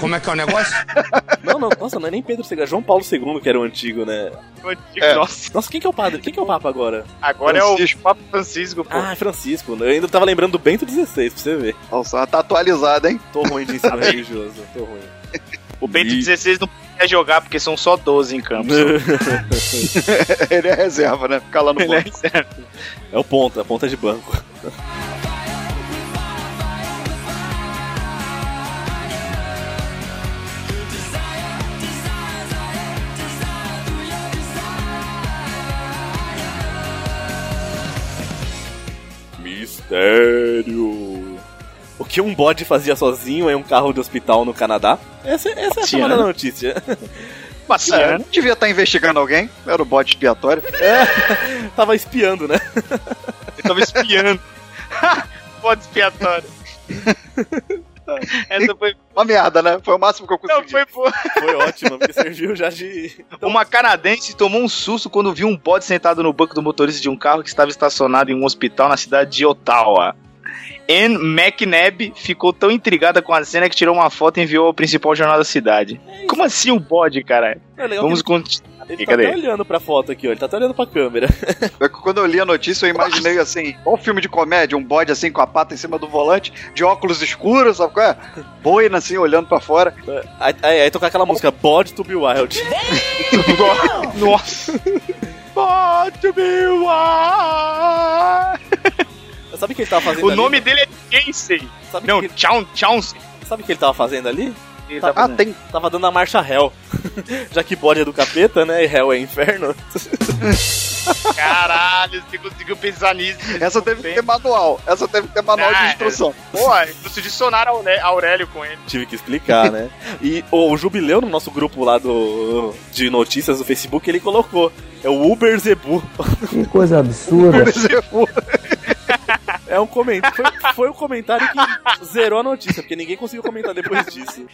Como é que é o negócio? Não, não, nossa, não é nem Pedro II, é João Paulo II que era o antigo, né? É. Nossa, Nossa, quem que é o padre? Quem que é o Papa agora? agora Francisco. é o Papa Francisco, pô. Ah, Francisco. Eu ainda tava lembrando do Bento XVI, pra você ver. Nossa, tá atualizado, hein? Tô ruim de ensino religioso, tô ruim. o Bento XVI não quer jogar porque são só 12 em campo. Ele é reserva, né? Ficar lá no Ele é banco. certo. É o ponta, a ponta de banco. Mistério. O que um bode fazia sozinho em um carro de hospital no Canadá? Essa, essa é a chamada da notícia. É, Baciano. devia estar investigando alguém. Era o bode expiatório. Tava espiando, né? Ele tava espiando. Bode expiatório. Essa foi. Uma merda, né? Foi o máximo que eu consegui. Não, foi boa. Foi ótimo, porque serviu já de. Uma canadense tomou um susto quando viu um bode sentado no banco do motorista de um carro que estava estacionado em um hospital na cidade de Ottawa. Anne McNabb ficou tão intrigada com a cena que tirou uma foto e enviou ao principal jornal da cidade. Como assim um bode, cara? É Vamos que continuar. ele, ele tá Cadê? até olhando pra foto aqui, ó. Ele tá até olhando pra câmera. É que Quando eu li a notícia, eu imaginei assim, um filme de comédia, um bode assim com a pata em cima do volante, de óculos escuros, sabe qual é? Boina assim, olhando pra fora. Aí, aí, aí tocar aquela música Bode to be Wild. Nossa. Bode to be wild. Sabe o que ele tava fazendo O ali? nome dele é Jensei. Sabe Não, o que, Chauncey. sabe o que ele tava fazendo ali? Ele tá Ah, tem. Tava dando a marcha Hell. Já que bode é do capeta, né? E Hell é inferno. Caralho, você conseguiu pensar nisso. Essa deve ter manual. Essa deve ter manual de Ah, instrução. Pô, trouxe dicionário Auré- Aurélio com ele. Tive que explicar, né? E o Jubileu, no nosso grupo lá do de notícias do Facebook, ele colocou. É o Uber Zebu. Que coisa absurda. É um comentário. Foi, foi o comentário que zerou a notícia, porque ninguém conseguiu comentar depois disso.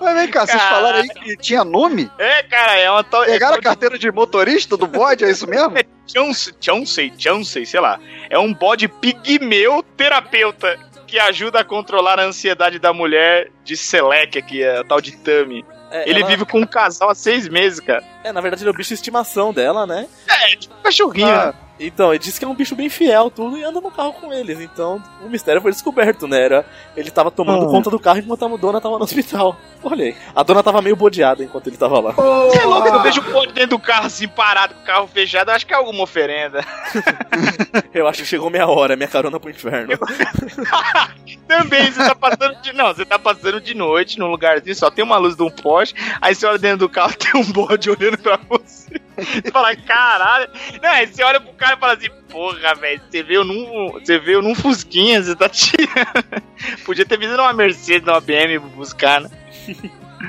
Mas vem cá, vocês falaram aí que tinha nome? É, cara, é uma tal. Pegaram é a carteira de motorista do bode, é isso mesmo? Chauncey, Chauncey, Chauncey, sei lá. É um bode pigmeu terapeuta que ajuda a controlar a ansiedade da mulher de Selec, que é a tal de Tami. É, Ele ela- vive com um casal há seis meses, cara. É, na verdade ele é o bicho de estimação dela, né? É, tipo um cachorrinho. Ah, né? Então, ele disse que é um bicho bem fiel, tudo, e anda no carro com eles. Então, o mistério foi descoberto, né? Era, ele tava tomando Ah. conta do carro enquanto a dona tava no hospital. Olha aí. A dona tava meio bodeada enquanto ele tava lá. Você é louco, eu vejo o bode dentro do carro assim, parado, com o carro fechado, eu acho que é alguma oferenda. Eu acho que chegou minha hora, minha carona pro inferno. Também, você tá passando de. Não, você tá passando de noite num lugarzinho, só tem uma luz de um poste, aí você olha dentro do carro tem um bode olhando pra você. Você fala, caralho. Não, aí você olha pro cara e fala assim, porra, velho, você veio num. Você veio num Fusquinha, você tá tirando. Podia ter vindo numa Mercedes, numa BM buscar, né?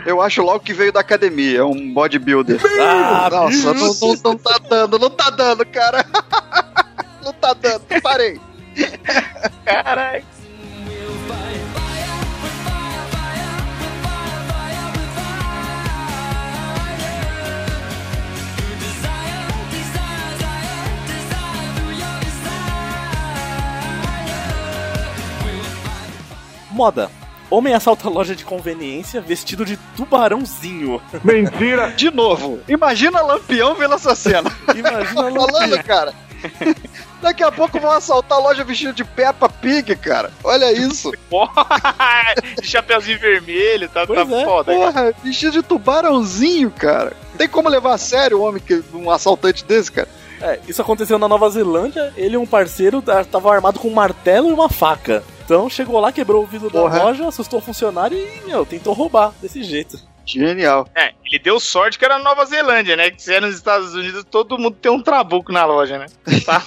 Eu acho logo que veio da academia, é um bodybuilder. Ah, Nossa, não, não, não tá dando, não tá dando, cara. Não tá dando, parei. Caralho. Moda. Homem assalta loja de conveniência vestido de tubarãozinho. De novo, imagina Lampião vendo essa cena. Imagina Tô falando, cara. Daqui a pouco vão assaltar a loja vestido de Peppa Pig, cara. Olha isso. Porra, de chapeuzinho vermelho, tá, tá Pois é, foda. cara. Porra, vestido de tubarãozinho, cara. Tem como levar a sério um homem que um assaltante desse, cara? É, isso aconteceu na Nova Zelândia. Ele e um parceiro estavam armado com um martelo e uma faca. Então chegou lá, quebrou o vidro Porra. da loja, assustou o funcionário e, meu, tentou roubar desse jeito. Genial. É, ele deu sorte que era na Nova Zelândia, né? Que se é nos Estados Unidos, todo mundo tem um trabuco na loja, né? Tá?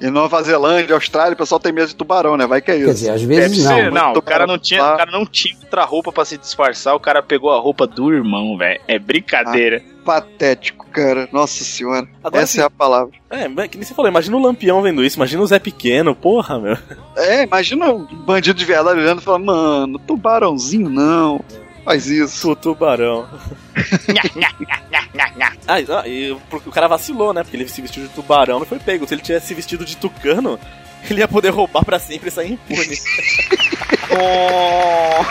Em Nova Zelândia, Austrália, o pessoal tem medo de tubarão, né? Vai que é Quer isso. dizer, às Deve vezes não. ser, não, o cara não tinha, o cara não tinha outra roupa pra se disfarçar, o cara pegou a roupa do irmão, velho. É brincadeira. Patético, cara. Nossa senhora. Agora Essa é a palavra. É, mas que nem você falou, imagina o Lampião vendo isso, imagina o Zé Pequeno, porra, meu. É, imagina um bandido de verdade olhando e falando, mano, tubarãozinho não. Faz isso. O tubarão. ah, e- ah, e o cara vacilou, né? Porque ele se vestiu de tubarão e foi pego. Se ele tivesse se vestido de tucano, ele ia poder roubar pra sempre e sair impune. Oh,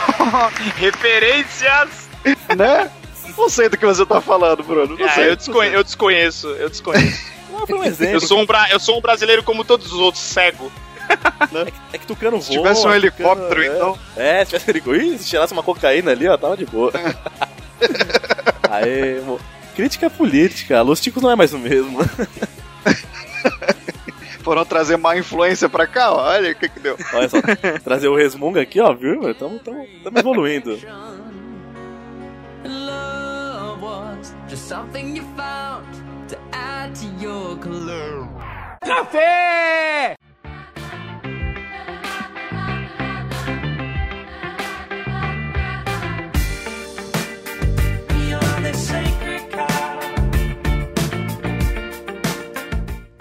referências! né? Não sei do que você tá falando, Bruno. Não Ah, sei. eu, desconhe- eu desconheço, eu desconheço. Ah, foi um exemplo. Eu sou um, eu sou um brasileiro como todos os outros, cego. É que tucano voa. Se tivesse um tucano- helicóptero, é. então. É, se tivesse um helicóptero. Ih, se tirasse uma cocaína ali, ó, tava de boa. Aê, mo- Crítica política. Los Ticos não é mais o mesmo. Foram trazer má influência pra cá, ó. olha o que que deu. Olha só, trazer o resmunga aqui, ó, viu? Estamos evoluindo. Love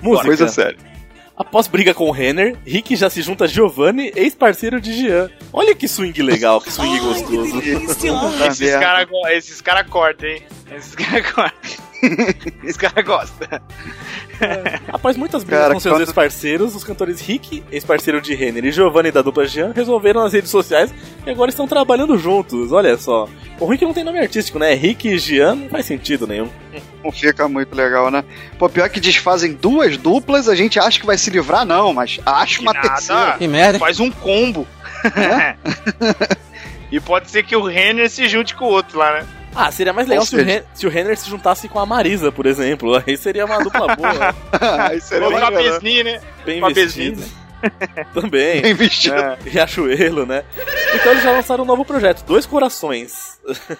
Música. Coisa séria. Após briga com o Renner, Rick já se junta a Giovanni, ex-parceiro de Jean. Olha que swing legal, que swing gostoso. Puta Esses caras esses cara cortam, hein? Esses caras cortam. Esses caras gostam. Após muitas brigas Cara, com seus quando- ex-parceiros, os cantores Rick, ex-parceiro de Renner, e Giovanni da dupla Jean resolveram nas redes sociais e agora estão trabalhando juntos. Olha só. O Rick não tem nome artístico, né? Rick e Jean não faz sentido nenhum. Não fica muito legal, né? Pô, pior que desfazem duas duplas, a gente acha que vai se livrar, não, mas acha uma nada. terceira. Que merda. Faz um combo. e pode ser que o Renner se junte com o outro lá, né? Ah, seria mais legal se o, Ren- se o Renner se juntasse com a Marisa, por exemplo. Aí seria uma dupla boa, Aí seria Ou com a né? Besni, né? bem Com a vestida. Também. Bem vestido. Riachuelo, né? Então eles já lançaram um novo projeto, Dois Corações.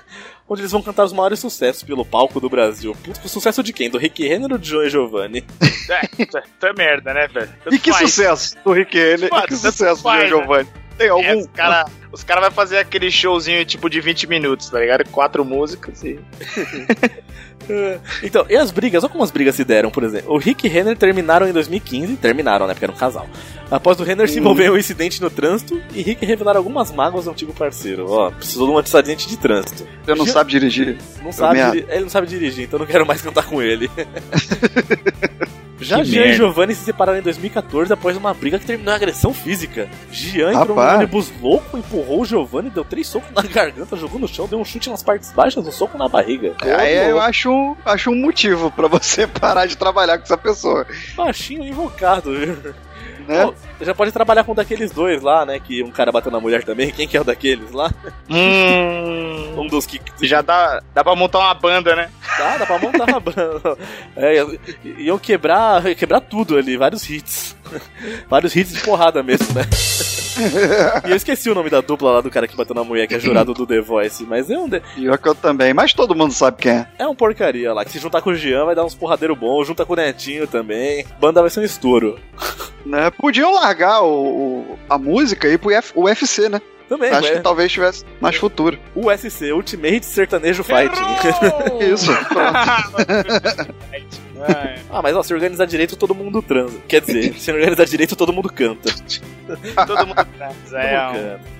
onde eles vão cantar os maiores sucessos pelo palco do Brasil. Putz, o sucesso de quem? Do Rick Renner ou de Joe e Giovanni? É, isso é merda, né, velho? E que faz. sucesso do Rick Mano, e que sucesso do faz, né? Tem É, algum? os caras os cara vão fazer aquele showzinho tipo de 20 minutos, tá ligado? Quatro músicas e. Então, e as brigas? Olha como as brigas se deram, por exemplo. O Rick e Renner terminaram em 2015, terminaram, né? Porque era um casal. Após o Renner se envolver em um incidente no trânsito e Rick revelar algumas mágoas ao antigo parceiro. Ó, precisou de um acidente de trânsito. Você não Gi- sabe dirigir. Não sabe, merda. diri- ele não sabe dirigir, então não quero mais cantar com ele. Já Que Jean e merda. Giovanni se separaram em 2014 após uma briga que terminou em agressão física. Jean entrou Rapaz. ônibus louco, empurrou o Giovanni, deu três socos na garganta, jogou no chão, deu um chute nas partes baixas, um soco na barriga. Aí eu acho, um- acho um motivo pra você parar de trabalhar com essa pessoa. Baixinho invocado, viu? Né? Pô, já pode trabalhar com um daqueles dois lá, né? Que um cara bateu na mulher também. Quem que é o daqueles lá? Hum. Um dos que. Já dá, dá pra montar uma banda, né? Dá, dá pra montar a banda. É, iam quebrar, quebrar tudo ali, vários hits. vários hits de porrada mesmo, né? E eu esqueci o nome da dupla lá do cara que bateu na mulher, que é jurado do The Voice, mas é um, de- Pior que eu também, mas todo mundo sabe quem é. é um porcaria lá, que se juntar com o Jean vai dar uns porradeiro bom, junta com o Netinho também. Banda vai ser um estouro. Né? Podiam largar o, o- a música e ir pro Uf- UFC, né? Também, Acho é, que talvez tivesse mais futuro. USC, Ultimate Sertanejo Fighting. Isso. ah, mas ó, se organizar direito, todo mundo transa. Quer dizer, se organizar direito, todo mundo canta. Todo mundo transa, Todo é, mundo um- canta.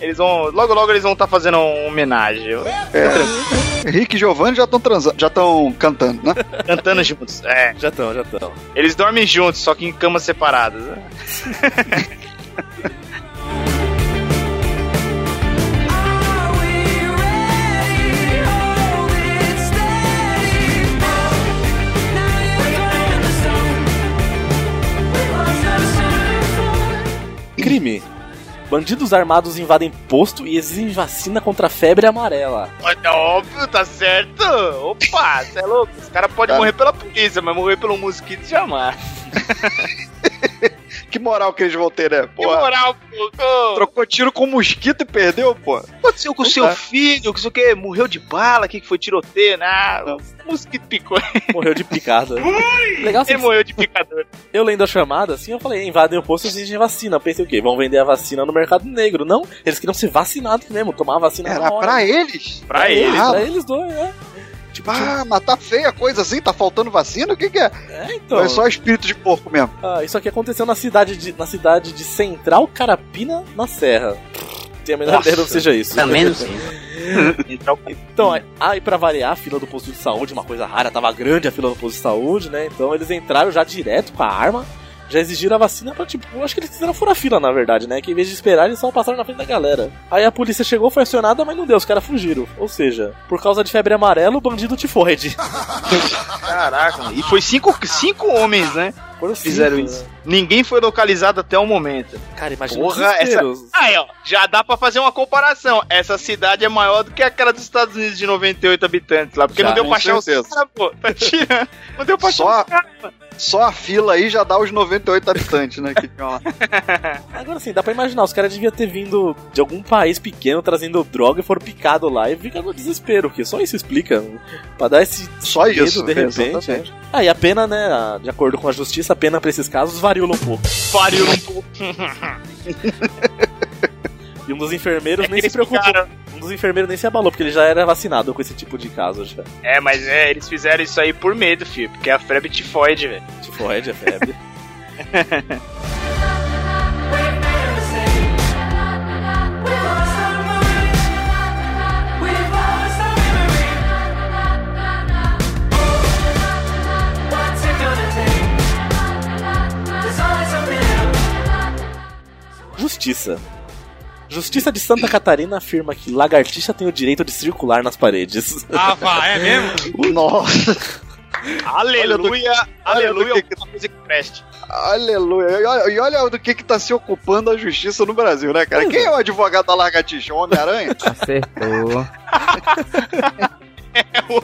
Eles vão. Logo, logo eles vão estar fazendo uma homenagem. Rick e Giovanni já estão transando, já estão cantando, né? Cantando juntos. É. Já estão, já estão. Eles dormem juntos, só que em camas separadas. Crime. Bandidos armados invadem posto e exigem vacina contra a febre amarela. Olha, óbvio, tá certo. Opa, você é louco. Os caras podem Cara. morrer pela polícia, mas morrer pelo mosquito jamais. Que moral que eles vão ter, né? Que Pô, moral, pô. trocou tiro com mosquito e perdeu, pô. O que aconteceu com o seu Tá. filho? Que isso que morreu de bala? Que que foi tiroteio? Ah, o mosquito picou. Morreu de picada. Legal assim, Ele morreu de picador. eu lendo a chamada, assim, eu falei, invadem o posto e exigem vacina. Eu pensei o quê? Vão vender a vacina no mercado negro. Não, eles queriam ser vacinados mesmo, tomar a vacina Era na hora. pra eles. Pra ele. Ah, Pra eles dois, é. Tipo, Ah, mas tá feia a coisa assim, tá faltando vacina? O que que é? é, então. Ou é só espírito de porco mesmo? Ah, isso aqui aconteceu na cidade de, na cidade de Central Carapina, na Serra. Tenho a menor ideia de que seja isso. Também não sei. Então, Então, aí- pra variar, a fila do posto de saúde, uma coisa rara, tava grande a fila do posto de saúde, né? Então eles entraram já direto com a arma, já exigiram a vacina pra, tipo, eu acho que eles quiseram furar fila, na verdade, né? Que em vez de esperar, eles só passaram na frente da galera. Aí a polícia chegou, foi acionada, mas não deu, os caras fugiram. Ou seja, por causa de febre amarela, o bandido tifoide. caraca. mano. E foi cinco, cinco homens, né? Foram Fizeram cinco, isso. né? Ninguém foi localizado até o momento. Cara, imagina Porra, desespero. Aí, ó, já dá pra fazer uma comparação. Essa cidade é maior do que aquela dos Estados Unidos de 98 habitantes lá, porque Já, não deu certeza. caras, pô. Tá tirando. Não deu achar Só- os caras. Só a fila aí já dá os 98 habitantes, né? Que lá. Agora sim, dá pra imaginar, os caras deviam ter vindo de algum país pequeno trazendo droga e foram picados lá e fica no desespero, que só isso explica. Pra dar esse Só medo isso, de repente. né? Ah, e a pena, né, a- de acordo com a justiça, a pena pra esses casos varia um pouco. Pariu um pouco. E um dos enfermeiros É nem se preocupou. ficaram- Um dos enfermeiros nem se abalou, porque ele já era vacinado com esse tipo de caso já. É, mas é, eles fizeram isso aí por medo, filho. Porque a febre tifoide, velho. Tifoide, é febre. Justiça. Justiça de Santa Catarina afirma que lagartixa tem o direito de circular nas paredes. Ah, vai, é mesmo? Nossa, aleluia, aleluia, que alguma coisa que preste. aleluia. E olha, e olha do que que tá se ocupando a justiça no Brasil, né, cara? Quem é o advogado da lagartixa? O Homem-Aranha? Acertou. É o,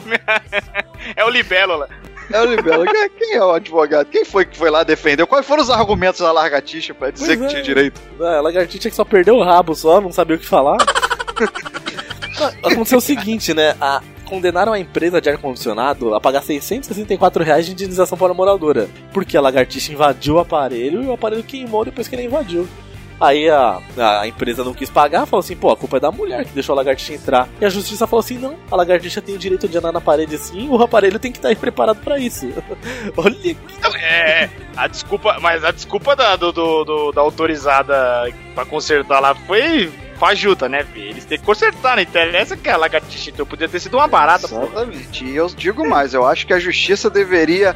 é o libélula. É o Libelo. Quem, é o advogado? Quem foi que foi lá defender? Quais foram os argumentos da lagartixa pra dizer Pois que é. tinha direito? Ah, A lagartixa que só perdeu o rabo só, não sabia o que falar. Aconteceu o seguinte, né? A- condenaram a empresa de ar-condicionado a pagar 664 reais de indenização para a moradora. Porque a lagartixa invadiu o aparelho e o aparelho queimou depois que ele invadiu. Aí a, a empresa não quis pagar, falou assim, pô, a culpa é da mulher que deixou a lagartixa entrar. E a justiça falou assim, não, a lagartixa tem o direito de andar na parede sim, o aparelho tem que estar preparado para isso. Olha que É, a desculpa, mas a desculpa da, do, do- do- da autorizada pra consertar lá foi fajuta, né, filho? Eles têm que consertar, não interessa que a lagartixa então podia ter sido uma barata, pô. Exatamente. E eu digo mais, eu acho que a justiça deveria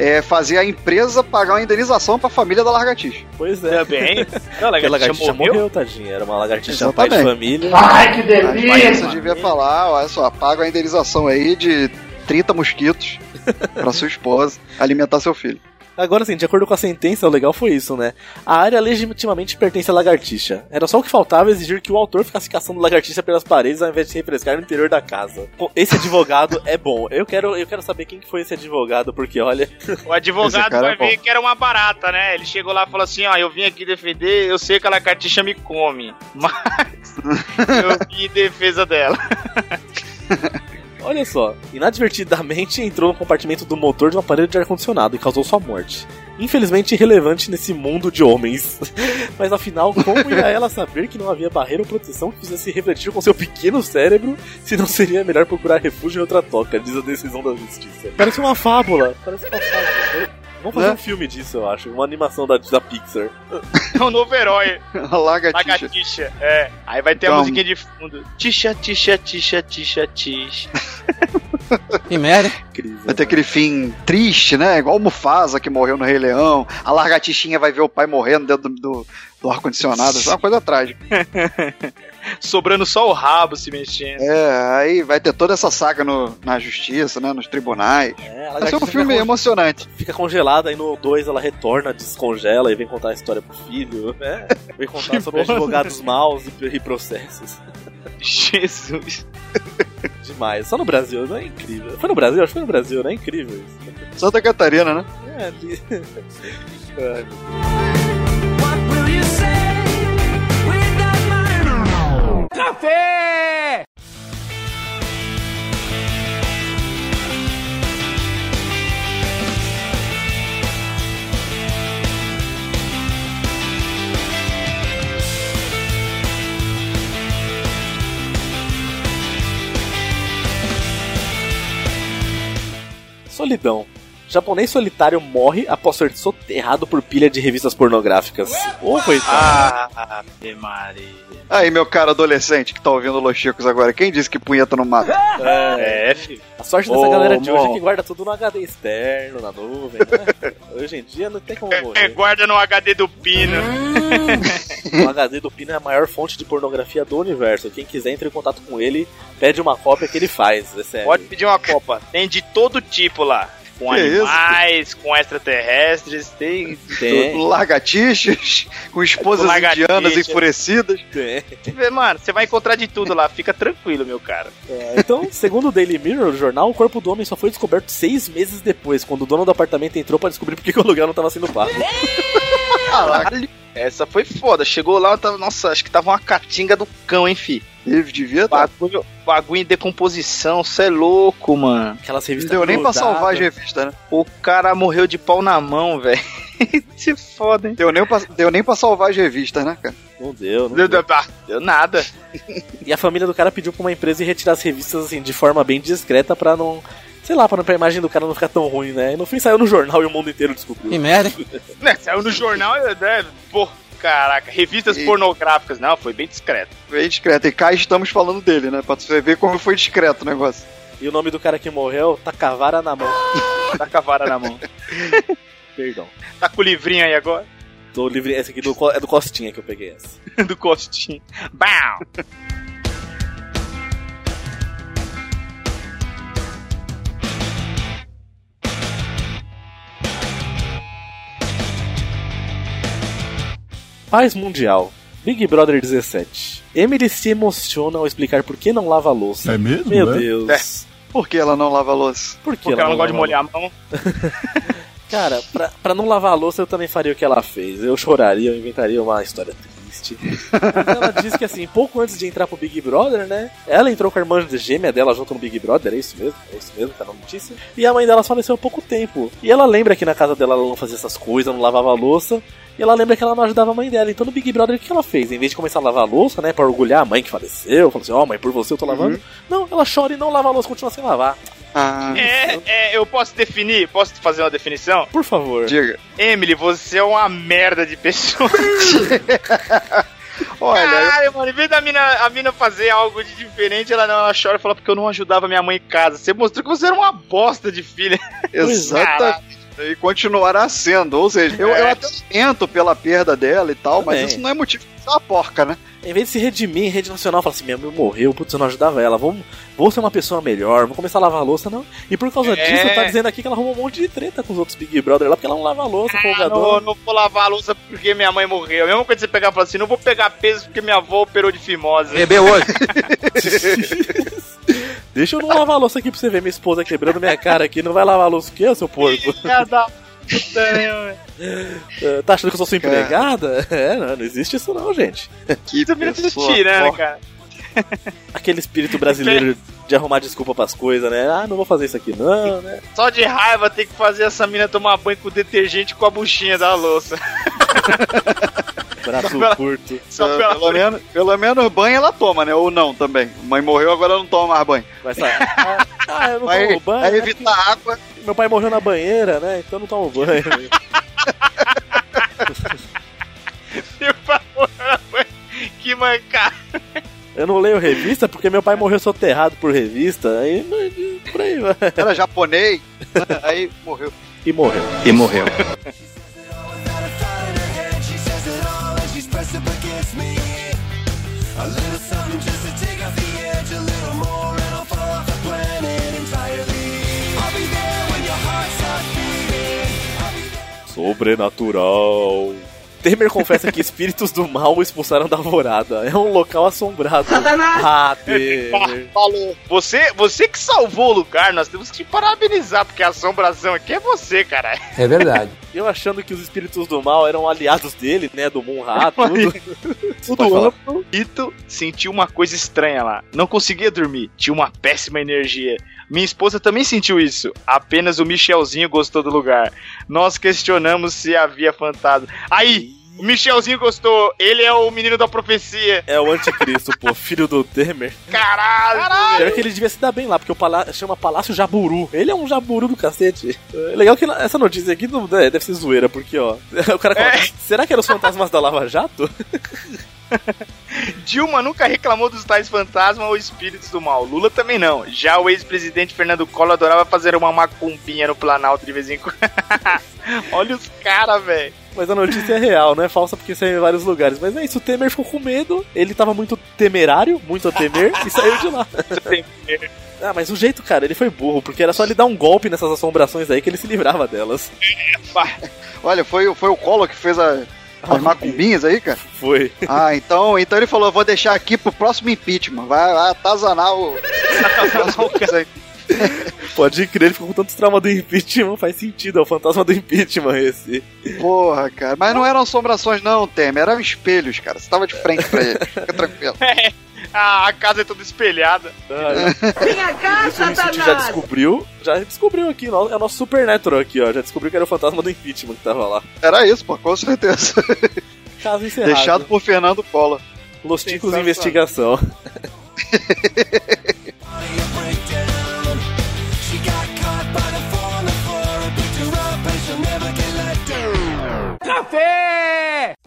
é, fazer a empresa pagar uma indenização pra família da lagartixa. Pois é. Também. Não, a a lagartixa, lagartixa morreu. morreu, tadinha. Era uma lagartixa pai de Exatamente. família. Ai, que A delícia! devia falar, olha só, paga a indenização aí de 30 mosquitos pra sua esposa alimentar seu filho. Agora sim, de acordo com a sentença, o legal foi isso, né? A área legitimamente pertence à lagartixa. Era só o que faltava exigir que o autor ficasse caçando lagartixa pelas paredes ao invés de se refrescar no interior da casa. Esse advogado é bom. Eu quero, eu quero saber quem que foi esse advogado, porque olha. O advogado vai é ver que era uma barata, né? Ele chegou lá e falou assim: ó, eu vim aqui defender, eu sei que a lagartixa me come, mas eu vim em defesa dela. Olha só, inadvertidamente entrou no compartimento do motor de um aparelho de ar-condicionado e causou sua morte. Infelizmente irrelevante nesse mundo de homens. Mas afinal, como ia ela saber que não havia barreira ou proteção que fizesse refletir com seu pequeno cérebro se não seria melhor procurar refúgio em outra toca, diz a decisão da justiça. Parece uma fábula. Parece uma fábula. Vamos fazer Né? um filme disso, eu acho. Uma animação da, da Pixar. É o novo herói, A lagartixa. lagartixa. É. Aí vai ter a Então- musiquinha de fundo. Tisha, tisha, tisha, tisha, tisha. Que merda. Vai ter aquele fim triste, né? Igual o Mufasa que morreu no Rei Leão. A lagartixinha vai ver o pai morrendo dentro do, do, do ar-condicionado. Isso é uma coisa trágica. Sobrando só o rabo se mexendo. É, aí vai ter toda essa saga no, na justiça, né? Nos tribunais. É, a Vai ser um filme fica, emocionante. fica congelada, aí no 2 ela retorna, descongela e vem contar a história pro filho. né? Vem contar sobre bom. advogados maus e, e processos. Jesus. Demais. Só no Brasil, não é incrível. Foi no Brasil? Acho que foi no Brasil, não é incrível isso. Santa Catarina, né? É, ali. Ai, What will you say without my Café! Solidão. Japonês solitário morre após ser soterrado por pilha de revistas pornográficas. Ô, coitado. Ah, Maria. Aí, meu cara adolescente que tá ouvindo Los Chicos agora, quem disse que punheta não mata? É, É, filho. a sorte dessa Ô, galera de hoje é que guarda tudo no HD externo, na nuvem, né? Hoje em dia não tem como É, morrer. guarda no HD do Pino. O HD do Pino é a maior fonte de pornografia do universo. Quem quiser entre em contato com ele, pede uma cópia que ele faz. É sério. Pode pedir uma copa. Tem de todo tipo lá. Com Que isso, animais, com extraterrestres, tem. Tem, Lagartixas, com esposas Com lagartixa. indianas enfurecidas. tem. Mano, você vai encontrar de tudo lá, fica tranquilo, meu cara. É, então, segundo o Daily Mirror, o jornal, o corpo do homem só foi descoberto seis meses depois, quando o dono do apartamento entrou pra descobrir por que que o aluguel não tava sendo pago. Caralho. Essa foi foda. Chegou lá, tava, nossa, acho que tava uma catinga do cão, hein, fi. Ele devia tá. Bagulho, bagulho em decomposição, cê é louco, mano. Aquelas Não revistas deu nem pra salvar as revistas, né? O cara morreu de pau na mão, velho. Se foda, hein? Deu nem, pra, deu nem pra salvar as revistas, né, cara? Não deu, não Deu, deu. deu, deu nada. E a família do cara pediu pra uma empresa ir retirar as revistas assim, de forma bem discreta pra não. Sei lá, pra, não, pra imagem do cara não ficar tão ruim, né? E no fim saiu no jornal e o mundo inteiro descobriu. Que merda. Né, saiu no jornal, né? Pô, caraca, revistas E- pornográficas. Não, foi bem discreto. Bem discreto. E cá estamos falando dele, né? Pra você ver como foi discreto o negócio. E o nome do cara que morreu tá cavara na mão. Tá com a vara na mão. Perdão. Tá com o livrinho aí agora? Tô livre. Esse aqui do, é do Costinha que eu peguei essa. Do Costinho. Bam! Paz Mundial. Big Brother 17. Emily se emociona ao explicar por que não lava a louça. É mesmo? Meu é? Deus. Por que ela não lava a louça? Por que Porque ela não gosta de molhar a mão. Cara, pra, pra não lavar a louça eu também faria o que ela fez. Eu choraria, eu inventaria uma história triste. ela disse que assim, pouco antes de entrar pro Big Brother, né? Ela entrou com a irmã gêmea dela junto no Big Brother, é isso mesmo? É isso mesmo, tá na notícia? E a mãe dela faleceu há pouco tempo. E ela lembra que na casa dela ela não fazia essas coisas, não lavava a louça. E ela lembra que ela não ajudava a mãe dela. Então no Big Brother o que ela fez? Em vez de começar a lavar a louça, né? Pra orgulhar a mãe que faleceu, falou assim: Ó, mãe, por você eu tô lavando. Não, ela chora e não lava a louça, continua sem lavar. Ah, É, é, eu posso definir? Posso fazer uma definição? Por favor. diga. Emily, você é uma merda de pessoa. Olha, Caralho, mano, em vez da mina, a mina fazer algo de diferente, ela não, ela chora e fala porque eu não ajudava minha mãe em casa. Você mostrou que você era uma bosta de filha. exata, E continuará sendo. Ou seja, eu, eu até lamento pela perda dela e tal, mas Também. isso não é motivo de ser uma porca, né? Em vez de se redimir em rede nacional, fala assim: minha mãe morreu, putz, eu não ajudava ela, vou, vou ser uma pessoa melhor, vou começar a lavar a louça, não. E por causa É. disso, tá dizendo aqui que ela arrumou um monte de treta com os outros Big Brother lá, porque ela não lava a louça, Ah, folgador. não, não vou lavar a louça porque minha mãe morreu. A mesma coisa que você pegar e falar assim: não vou pegar peso porque minha avó operou de fimose. Bebeu hoje. Deixa eu não lavar a louça aqui pra você ver minha esposa quebrando minha cara aqui. Não vai lavar a louça o quê, seu porco? Filha da puta, né, velho? Tá achando que eu sou sua empregada? É, não, não existe isso não, gente. Que pessoa tirando, porca. cara. Aquele espírito brasileiro de arrumar desculpa pras coisas, né? Ah, não vou fazer isso aqui não, né? Só de raiva tem que fazer essa mina tomar banho com detergente com a buchinha da louça. Braço pela- curto. Só pela pelo, menos, pelo menos banho ela toma, né? Ou não também. Mãe morreu, agora não toma mais banho. Vai sair. Ah, eu não Vai, tomo banho. vai é evitar água. Meu pai morreu na banheira, né? Então não tomo banho. Meu pai morreu na banho. Que mancada. Eu não leio revista porque meu pai morreu soterrado por revista. Aí por aí vai. Era japonês. Aí morreu. E morreu. E morreu. Sobrenatural. Temer confessa que espíritos do mal o expulsaram da alvorada. É um local assombrado. Ah, Temer. Falou. Você, você que salvou o lugar, nós temos que te parabenizar, porque a assombração aqui é você, cara. É verdade. Eu achando que os espíritos do mal eram aliados dele, né? Do Munra, tudo. Tudo falar. amplo. Ito sentiu uma coisa estranha lá. Não conseguia dormir. Tinha uma péssima energia. Minha esposa também sentiu isso. Apenas o Michelzinho gostou do lugar. Nós questionamos se havia fantasma. Aí, o Michelzinho gostou. Ele é o menino da profecia. É o anticristo, pô, filho do Temer. Caralho! Pior que ele devia se dar bem lá, porque o palácio chama Palácio Jaburu. Ele é um jaburu do cacete. É legal que essa notícia aqui não, é, deve ser zoeira, porque, ó. O cara fala, É. será que eram os fantasmas da Lava Jato? Dilma nunca reclamou dos tais fantasmas ou espíritos do mal. Lula também não. Já o ex-presidente Fernando Collor adorava fazer uma macumbinha no Planalto de vez em quando. Olha os caras, velho. Mas a notícia é real, não é falsa porque saiu em vários lugares. Mas é isso, o Temer ficou com medo, ele tava muito temerário, muito a temer, e saiu de lá. Ah, mas o jeito, cara, ele foi burro, porque era só ele dar um golpe nessas assombrações aí que ele se livrava delas. Olha, foi, foi o Collor que fez a, as macumbinhas aí, cara? Foi. Ah, então, então ele falou: vou deixar aqui pro próximo impeachment. Vai, vai atazanar o. Pode crer, ele ficou com tantos traumas do impeachment, faz sentido, é o fantasma do impeachment esse. Porra, cara. Mas não eram assombrações, não, Temer. Eram espelhos, cara. Você tava de frente pra ele. Fica tranquilo. Ah, a casa é toda espelhada. Cá, Isso o City já descobriu, já descobriu aqui, é o nosso Supernatural aqui, ó, já descobriu que era o fantasma do impeachment que tava lá. Era isso, pô, com certeza. Caso encerrado. Deixado por Fernando Collor. Los Ticos. Investigação. Some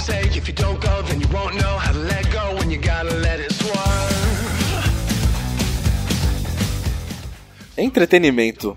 say if you don't go, then you won't know how to let go when you gotta let it swerve. Entretenimento.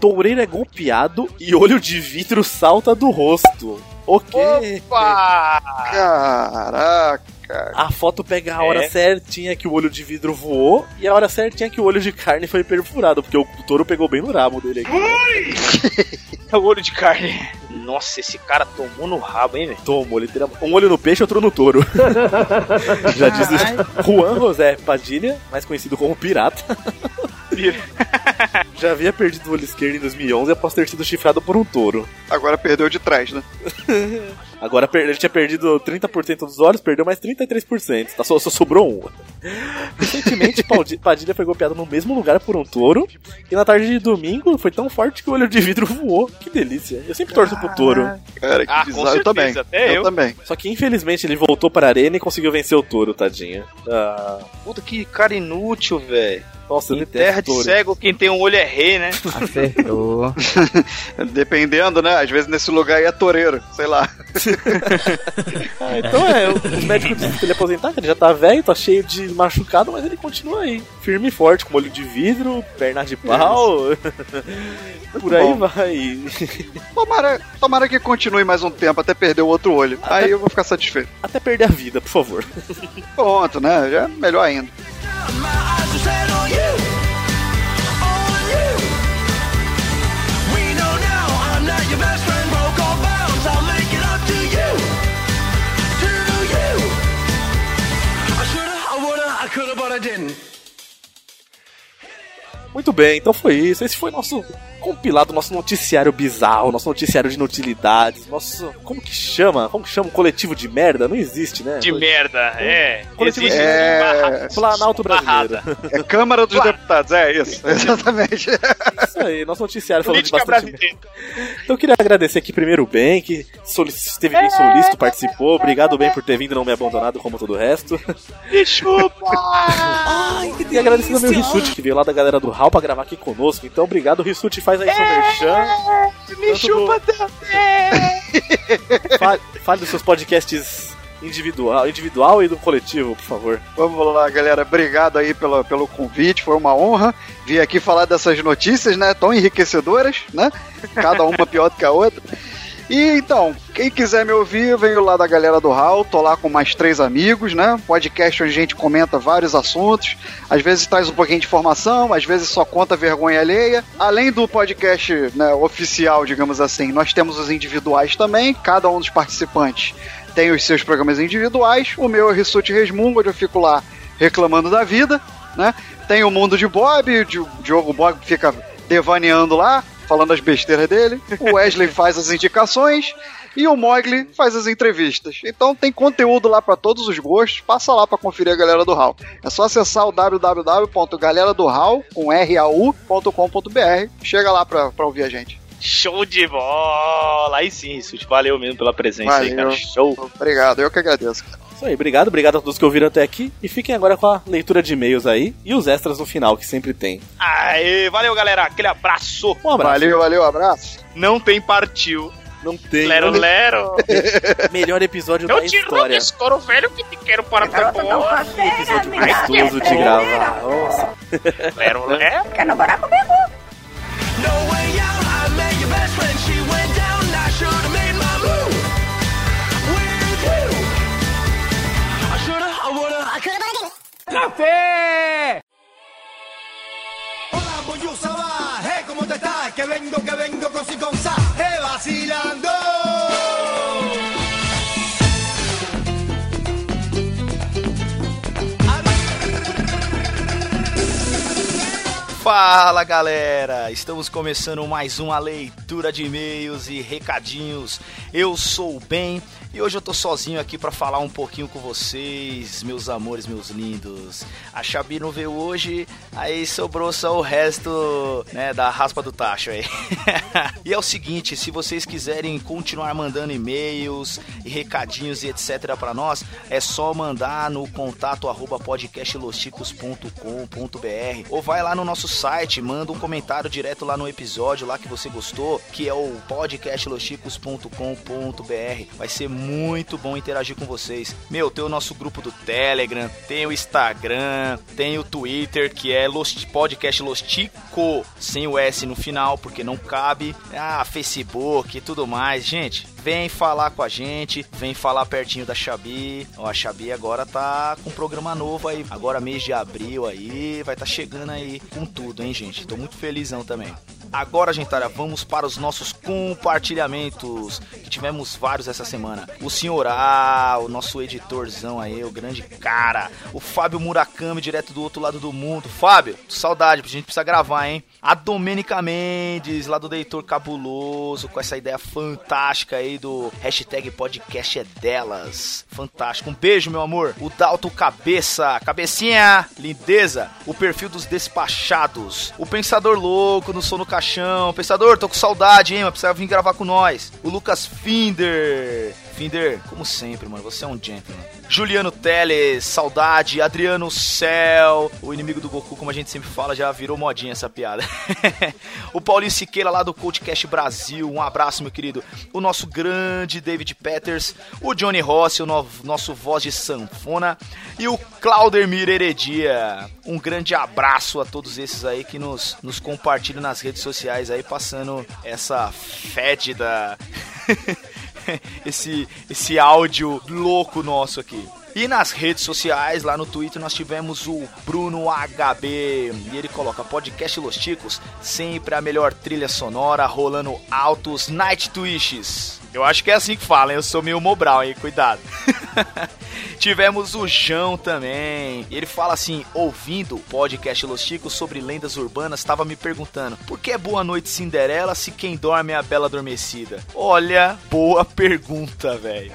Toureiro é golpeado e olho de vidro salta do rosto. O quê? Opa! Caraca. A foto pega a hora É. certinha que o olho de vidro voou e a hora certinha que o olho de carne foi perfurado, porque o touro pegou bem no rabo dele aqui. É o olho de carne. Nossa, esse cara tomou no rabo, hein, velho? Tomou, literalmente. Um olho no peixe, outro no touro. Já diz o Juan José Padilha, mais conhecido como Pirata. Já havia perdido o olho esquerdo em 2011 após ter sido chifrado por um touro. Agora perdeu de trás, né? Agora ele tinha perdido 30% dos olhos, perdeu mais 33%. Tá, só, só sobrou um. Recentemente, Padilha foi golpeado no mesmo lugar por um touro. E na tarde de domingo foi tão forte que o olho de vidro voou. Que delícia. Eu sempre torço pro touro. Cara, que Ah, com bizarro. Eu também. até eu. também. Só que infelizmente ele voltou para a arena e conseguiu vencer o touro, tadinho. Ah, Puta que cara inútil, velho. Nossa, Em terra de cego, quem tem um olho é rei, né? Acertou. Dependendo, né? Às vezes nesse lugar aí é toureiro, sei lá. Ah, então é, o médico disse que ele ia aposentar, que ele já tá velho, tá cheio de machucado, mas ele continua aí. Firme e forte, com olho de vidro, perna de pau. Por aí bom. vai. Tomara, tomara que continue mais um tempo até perder o outro olho. Aí eu vou ficar satisfeito. Até perder a vida, por favor. Pronto, né? Já é melhor ainda. I woulda, I coulda, but I didn't. Muito bem, então foi isso. Esse foi nosso compilado, nosso noticiário bizarro, nosso noticiário de inutilidades, nosso. Como que chama? Como que chama? Um coletivo de merda? Não existe, né? De merda, é. Coletivo Existe de- É. barra- Planalto brasileiro. É Câmara dos Deputados, é isso. Exatamente. Isso aí, nosso noticiário falando de bastante. Então eu queria agradecer aqui primeiro o Ben, que solic- esteve bem solícito, participou. Obrigado, Ben, por ter vindo e não me abandonado como todo o resto. Me chupa! E agradecer também o Rissuti, que veio lá da galera do HAL pra gravar aqui conosco. Então obrigado, Rissuti, faz aí seu merchan. Me chupa também! Fale, fale dos seus podcasts individual, individual e do coletivo, por favor. Vamos lá, galera. Obrigado aí pelo, pelo convite, foi uma honra vir aqui falar dessas notícias, né? Tão enriquecedoras, né? Cada uma pior do que a outra. E então, quem quiser me ouvir, venho lá da galera do Hall, tô lá com mais três amigos, né? Podcast onde a gente comenta vários assuntos, às vezes traz um pouquinho de informação, às vezes só conta vergonha alheia. Além do podcast né, oficial, digamos assim, nós temos os individuais também, cada um dos participantes tem os seus programas individuais. O meu é Rissuti Resmungo, onde eu fico lá reclamando da vida, né? Tem o Mundo de Bob, o Di- Diogo Bob fica devaneando lá, falando as besteiras dele. O Wesley faz as indicações e o Mogli faz as entrevistas. Então tem conteúdo lá para todos os gostos. Passa lá para conferir a galera do Hall. É só acessar o www.galeradohall com rau.com.br. Chega lá para ouvir a gente. Show de bola! Aí sim, Rissuti, valeu mesmo pela presença aí, Valeu. cara. Show! Obrigado, eu que agradeço. Isso aí, obrigado, obrigado a todos que ouviram até aqui. E fiquem agora com a leitura de e-mails aí e os extras no final, que sempre tem. Aê, valeu, galera. Aquele abraço. Um abraço. Valeu, valeu, abraço. Não tem partiu. Não tem Lero, lero. melhor episódio da Eu tiro história. esse couro velho que te quero para um boa. café, Episódio gostoso de gravar. Nossa. Lero, lero. Quer namorar comigo? No way out, I met your best friend. She have. Hola, Boyusa va, hey, ¿cómo te estás? Que vengo, que vengo con si con sa, hey, vacilando. Fala galera, estamos começando mais uma leitura de e-mails e recadinhos. Eu sou o Ben e hoje eu tô sozinho aqui pra falar um pouquinho com vocês, meus amores, meus lindos. A Xabi não veio hoje, aí sobrou só o resto, né, da raspa do tacho aí. e é o seguinte, se vocês quiserem continuar mandando e-mails e recadinhos e etc pra nós, é só mandar no contato arroba podcastlosticos.com.br ou vai lá no nosso site, manda um comentário direto lá no episódio lá que você gostou, que é o podcastlosticos.com.br. Vai ser muito bom interagir com vocês. Meu, tem o nosso grupo do Telegram, tem o Instagram, tem o Twitter, que é Los, Podcast Lostico, sem o S no final, porque não cabe. Ah, Facebook e tudo mais. Gente, vem falar com a gente, vem falar pertinho da Xabi. Ó, a Xabi agora tá com um programa novo aí. Agora mês de abril aí, vai tá chegando aí com tudo, hein, gente? Tô muito felizão também. Agora, gentalha, vamos para os nossos compartilhamentos, que tivemos vários essa semana. O Senhor A, o nosso editorzão aí, o grande cara. O Fábio Murakami, direto do outro lado do mundo. Fábio, saudade, a gente precisa gravar, hein? A Domênica Mendes, lá do Deitor Cabuloso, com essa ideia fantástica aí do hashtag podcast é delas. Fantástico. Um beijo, meu amor. O Dalto Cabeça, cabecinha, lindeza. O perfil dos despachados. O Pensador Louco no Sono Caixão. Pensador, tô com saudade, hein? Mas precisa vir gravar com nós. O Lucas Finder. Finder, como sempre, mano, você é um gentleman. Juliano Teles, saudade. Adriano Céu, o inimigo do Goku, como a gente sempre fala, já virou modinha essa piada. o Paulinho Siqueira lá do Coachcast Brasil, um abraço, meu querido. O nosso grande David Peters, o Johnny Rossi, o no- nosso voz de sanfona, e o Claudemir Heredia. Um grande abraço a todos esses aí que nos, nos compartilham nas redes sociais aí, passando essa fétida. esse, esse áudio louco nosso aqui. E nas redes sociais, lá no Twitter, nós tivemos o Bruno HB. E ele coloca podcast Los Ticos, sempre a melhor trilha sonora, rolando altos night twists. Eu acho que é assim que fala, hein? eu sou meio Mobral, hein? Cuidado. Tivemos o João também. E ele fala assim: ouvindo o podcast Los Chicos sobre lendas urbanas, estava me perguntando por que é Boa Noite Cinderela se quem dorme é a Bela Adormecida? Olha, boa pergunta, velho.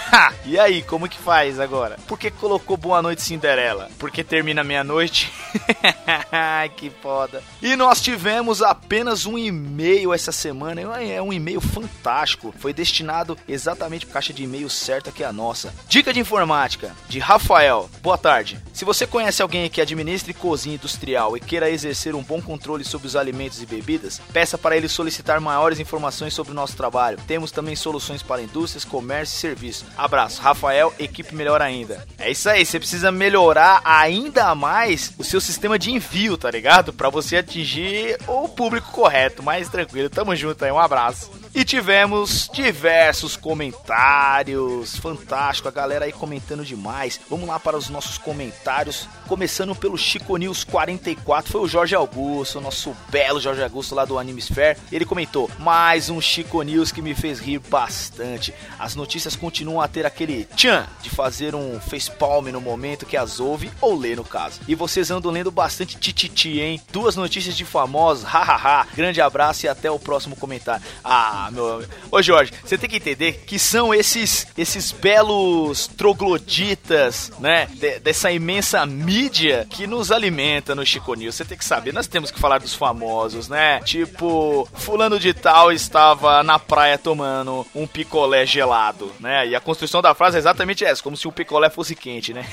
e aí, como que faz agora? Por que colocou Boa Noite Cinderela? Porque termina meia-noite? Que foda. E nós tivemos apenas um e-mail essa semana. É um e-mail fantástico. Foi destinado exatamente para a caixa de e-mail certa que é a nossa. Dica de informática de Rafael. Boa tarde. Se você conhece alguém que administre cozinha industrial e queira exercer um bom controle sobre os alimentos e bebidas, peça para ele solicitar maiores informações sobre o nosso trabalho. Temos também soluções para indústrias, comércio e serviço. Abraço, Rafael, equipe melhor ainda. É isso aí, você precisa melhorar ainda mais o seu sistema de envio, tá ligado? Para você atingir o público correto, mais tranquilo. Tamo junto aí, um abraço. E tivemos diversos comentários, fantástico, a galera aí comentando demais. Vamos lá para os nossos comentários, começando pelo Chico News 44, foi o Jorge Augusto, nosso belo Jorge Augusto lá do Animesphere. Ele comentou: "Mais um Chico News que me fez rir bastante. As notícias continuam a ter aquele tchan de fazer um facepalm no momento que as ouve ou lê no caso. E vocês andam lendo bastante tititi, hein? Duas notícias de famosos, hahaha. Grande abraço e até o próximo comentário. Ah, meu. Ô Jorge, você tem que entender que são esses esses belos trogloditas, né? de- dessa imensa mídia que nos alimenta no Chico News. Você tem que saber, nós temos que falar dos famosos, né? Tipo, fulano de tal estava na praia tomando um picolé gelado, né? E a construção da frase é exatamente essa, como se o picolé fosse quente, né?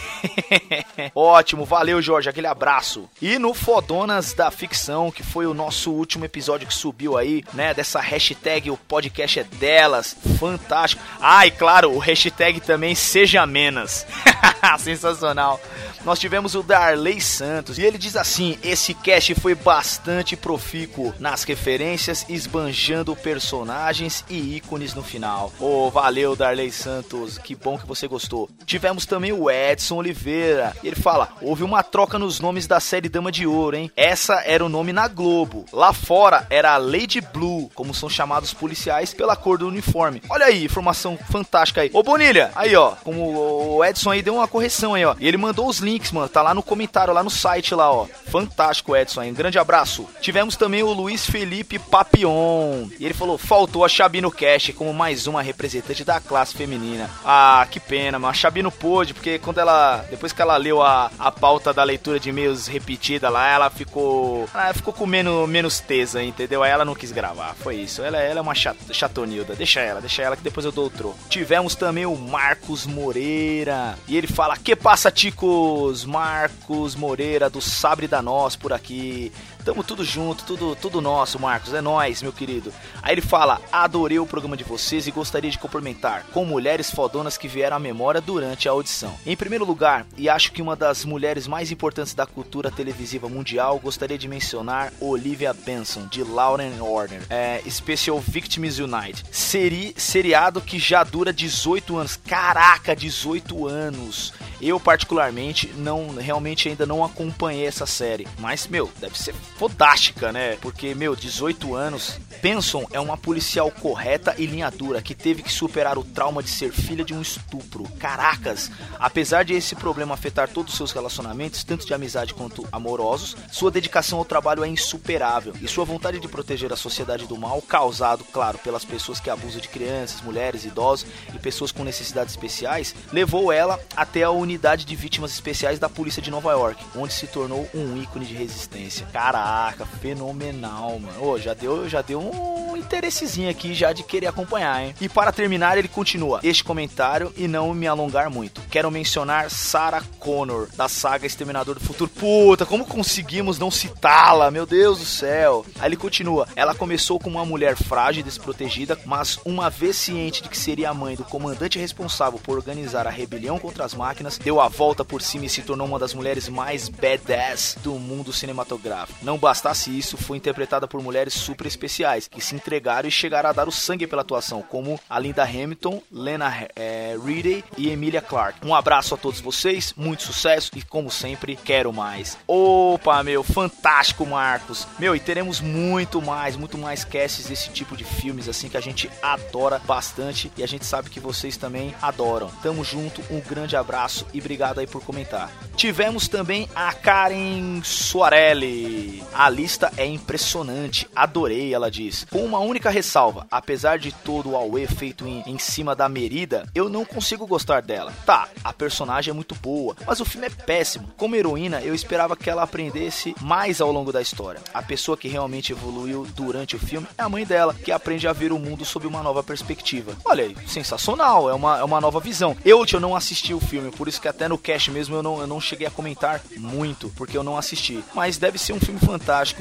Ótimo, valeu Jorge, aquele abraço. E no Fodonas da Ficção, que foi o nosso último episódio que subiu aí, né? Dessa hashtag, o podcast é delas, fantástico. Ah, e claro, o hashtag também seja menos. Sensacional. Nós tivemos o Darley Santos e ele diz assim: esse cast foi bastante profícuo nas referências, esbanjando personagens e ícones no final. Oh, valeu, Darley Santos, que bom que você gostou. Tivemos também o Edson Oliveira. Ele fala: houve uma troca nos nomes da série Dama de Ouro, hein? Essa era o nome na Globo. Lá fora era a Lady Blue, como são chamados policiais pela cor do uniforme. Olha aí, informação fantástica aí. Ô Bonilha, aí ó, como o Edson aí deu uma correção aí, ó. E ele mandou os links, mano. Tá lá no comentário, lá no site lá, ó. Fantástico, Edson. Um grande abraço. Tivemos também o Luiz Felipe Papion. E ele falou: faltou a Chabi no cast como mais uma representante da classe feminina. Ah, que pena, mas a Chabi não pôde, porque quando ela. Depois que ela leu a, a pauta da leitura de e-mails repetida lá, ela ficou. Ela ficou com menos, menos tesa, entendeu? Aí ela não quis gravar. Foi isso. Ela, ela é uma chat, chatonilda. Deixa ela, deixa ela que depois eu dou o troco. Tivemos também o Marcos Moreira. E ele fala: Que passa, ticos? Marcos Moreira do Sabre da Nós por aqui. Tamo tudo junto, tudo, tudo nosso, Marcos. É nós, meu querido. Aí ele fala: Adorei o programa de vocês e gostaria de cumprimentar com mulheres fodonas que vieram à memória durante a audição. Em primeiro lugar, e acho que uma das mulheres mais importantes da cultura televisiva mundial, gostaria de mencionar Olivia Benson, de Law and Order, é, Special Victims Unite. Seri, seriado que já dura 18 anos. Caraca, 18 anos. Eu, particularmente, não realmente ainda não acompanhei essa série. Mas, meu, deve ser fodástica, né? Porque, meu, 18 anos. Benson é uma policial correta e linha dura que teve que superar o trauma de ser filha de um estupro. Caracas! Apesar de esse problema afetar todos os seus relacionamentos, tanto de amizade quanto amorosos, sua dedicação ao trabalho é insuperável e sua vontade de proteger a sociedade do mal causado, claro, pelas pessoas que abusam de crianças, mulheres, idosos e pessoas com necessidades especiais, levou ela até a unidade de vítimas especiais da polícia de Nova York, onde se tornou um ícone de resistência. Caraca, fenomenal, mano. Ô, já deu, já deu um interessezinho aqui já de querer acompanhar, hein? E para terminar, ele continua este comentário e não me alongar muito. Quero mencionar Sarah Connor, da saga Exterminador do Futuro. Puta, como conseguimos não citá-la? Meu Deus do céu. Aí ele continua. Ela começou como uma mulher frágil e desprotegida, mas uma vez ciente de que seria a mãe do comandante responsável por organizar a rebelião contra as máquinas, deu a volta por cima e se tornou uma das mulheres mais badass do mundo cinematográfico. Não bastasse isso, foi interpretada por mulheres super especiais, que se entregaram e chegaram a dar o sangue pela atuação, como a Linda Hamilton, Lena Headey e Emilia Clarke. Um abraço a todos vocês, muito sucesso e, como sempre, quero mais. Opa, meu, fantástico, Marcos. Meu, e teremos muito mais, muito mais casts desse tipo de filmes, assim, que a gente adora bastante e a gente sabe que vocês também adoram. Tamo junto, um grande abraço e obrigado aí por comentar. Tivemos também a Karen Soarelli. A lista é impressionante, adorei, ela diz. Com uma única ressalva, apesar de todo o auê feito em, em cima da Merida, eu não consigo gostar dela. Tá, a personagem é muito boa, mas o filme é péssimo. Como heroína, eu esperava que ela aprendesse mais ao longo da história. A pessoa que realmente evoluiu durante o filme é a mãe dela, que aprende a ver o mundo sob uma nova perspectiva. Olha aí, sensacional, é uma, é uma nova visão. Eu, eu não assisti o filme, por isso que até no cast mesmo eu não, eu não cheguei a comentar muito, porque eu não assisti. Mas deve ser um filme fantástico,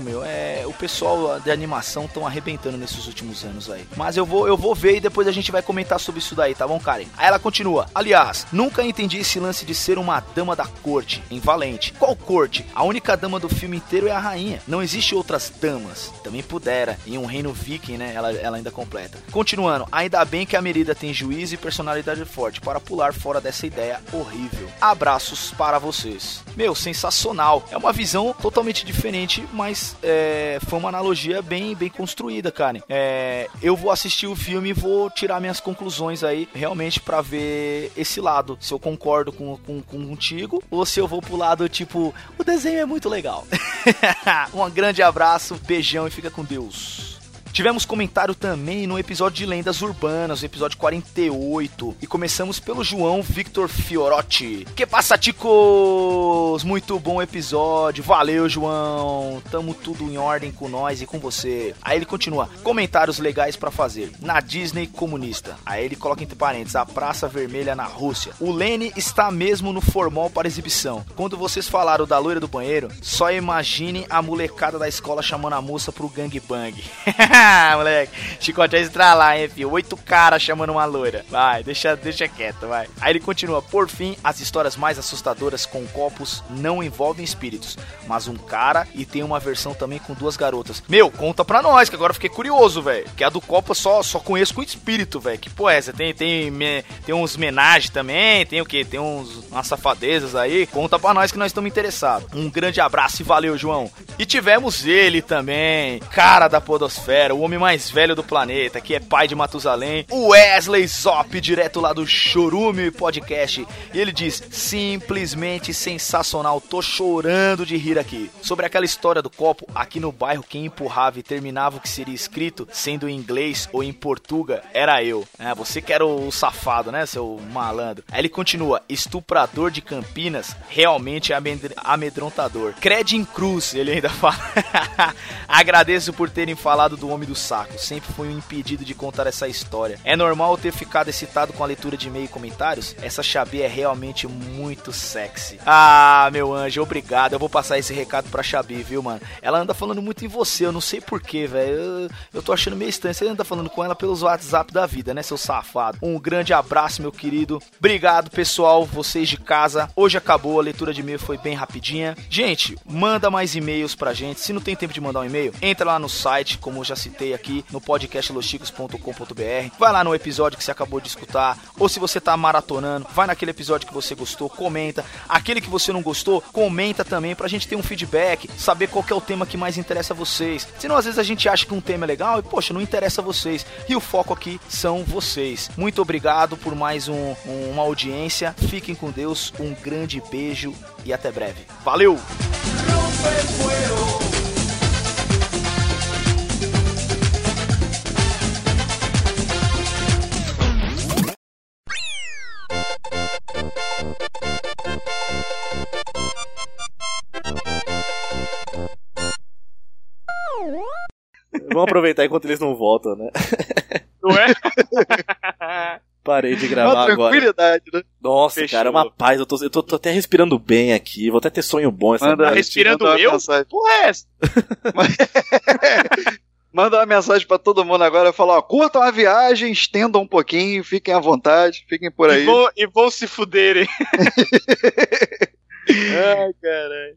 meu. É, o pessoal de animação estão arrebentando nesses últimos anos aí. Mas eu vou, eu vou ver e depois a gente vai comentar sobre isso daí, tá bom, Karen? Aí ela continua. Aliás, nunca entendi esse lance de ser uma dama da corte em Valente. Qual corte? A única dama do filme inteiro é a rainha. Não existe outras damas. Também pudera. Em um reino viking, né? Ela, ela ainda completa. Continuando, ainda bem que a Merida tem juízo e personalidade forte para pular fora dessa ideia horrível. Abraços para vocês. Meu, sensacional. É uma visão totalmente diferente, mas é, foi uma analogia bem, bem construída, cara. É, eu vou assistir o filme e vou tirar minhas conclusões aí, realmente, para ver esse lado. Se eu concordo com, com, com contigo ou se eu vou pro lado tipo, o desenho é muito legal. um grande abraço, beijão e fica com Deus. Tivemos comentário também no episódio de Lendas Urbanas, episódio 48. E começamos pelo João Victor Fiorotti. Que passa, ticos? Muito bom episódio. Valeu, João. Tamo tudo em ordem com nós e com você. Aí ele continua. Comentários legais pra fazer. Na Disney comunista. Aí ele coloca entre parênteses a Praça Vermelha na Rússia. O Lene está mesmo no formal para exibição. Quando vocês falaram da loira do banheiro, só imagine a molecada da escola chamando a moça pro gangbang. Moleque. Chicote é estralar, hein, filho? Oito caras chamando uma loira. Vai, deixa, deixa quieto, vai. Aí ele continua. Por fim, as histórias mais assustadoras com copos não envolvem espíritos, mas um cara e tem uma versão também com duas garotas. Meu, conta pra nós, que agora eu fiquei curioso, velho. Que a do copo só, só conheço com espírito, velho. Que pô é? Tem, tem, me- tem uns homenagens também, tem o quê? Tem uns, umas safadezas aí. Conta pra nós que nós estamos interessados. Um grande abraço e valeu, João. E tivemos ele também, cara da podosfera, o homem mais velho do planeta, que é pai de Matusalém, Wesley Zop, direto lá do Chorume Podcast. E ele diz: simplesmente sensacional, tô chorando de rir aqui. Sobre aquela história do copo, aqui no bairro, quem empurrava e terminava o que seria escrito, sendo em inglês ou em portuga, era eu. É, você que era o safado, né, seu malandro. Aí ele continua: estuprador de Campinas, realmente amedr- amedrontador. Cred em cruz, ele ainda fala. Agradeço por terem falado do Homem do Saco. Sempre fui um impedido de contar essa história. É normal ter ficado excitado com a leitura de e-mail e comentários? Essa Xabi é realmente muito sexy. Ah, meu anjo, obrigado. Eu vou passar esse recado pra Xabi, viu, mano? Ela anda falando muito em você, eu não sei porquê, velho. Eu, eu tô achando meio estranho. Você anda falando com ela pelos WhatsApp da vida, né, seu safado? Um grande abraço, meu querido. Obrigado, pessoal, vocês de casa. Hoje acabou, a leitura de e-mail foi bem rapidinha. Gente, manda mais e-mails pra gente. Se não tem tempo de mandar um e-mail, entra lá no site, como já citei aqui, no podcastlosticos.com.br. Vai lá no episódio que você acabou de escutar. Ou se você tá maratonando, vai naquele episódio que você gostou, comenta. Aquele que você não gostou, comenta também pra gente ter um feedback, saber qual é o tema que mais interessa a vocês. Senão, às vezes a gente acha que um tema é legal e, poxa, não interessa a vocês. E o foco aqui são vocês. Muito obrigado por mais um- uma audiência. Fiquem com Deus, um grande beijo e até breve. Valeu! Vamos aproveitar enquanto eles não voltam, né? Não é? Parei de Uma gravar agora. tranquilidade, né? Nossa, Fechou. cara, é uma paz. Eu, tô, eu tô, tô até respirando bem aqui. Vou até ter sonho bom essa Manda- noite. respirando Manda uma eu? mensagem. Porra, é essa? Manda uma mensagem pra todo mundo agora. Fala, ó, curtam a viagem, estendam um pouquinho, fiquem à vontade, fiquem por aí. E vão, e vão se fuderem. Ai, caralho.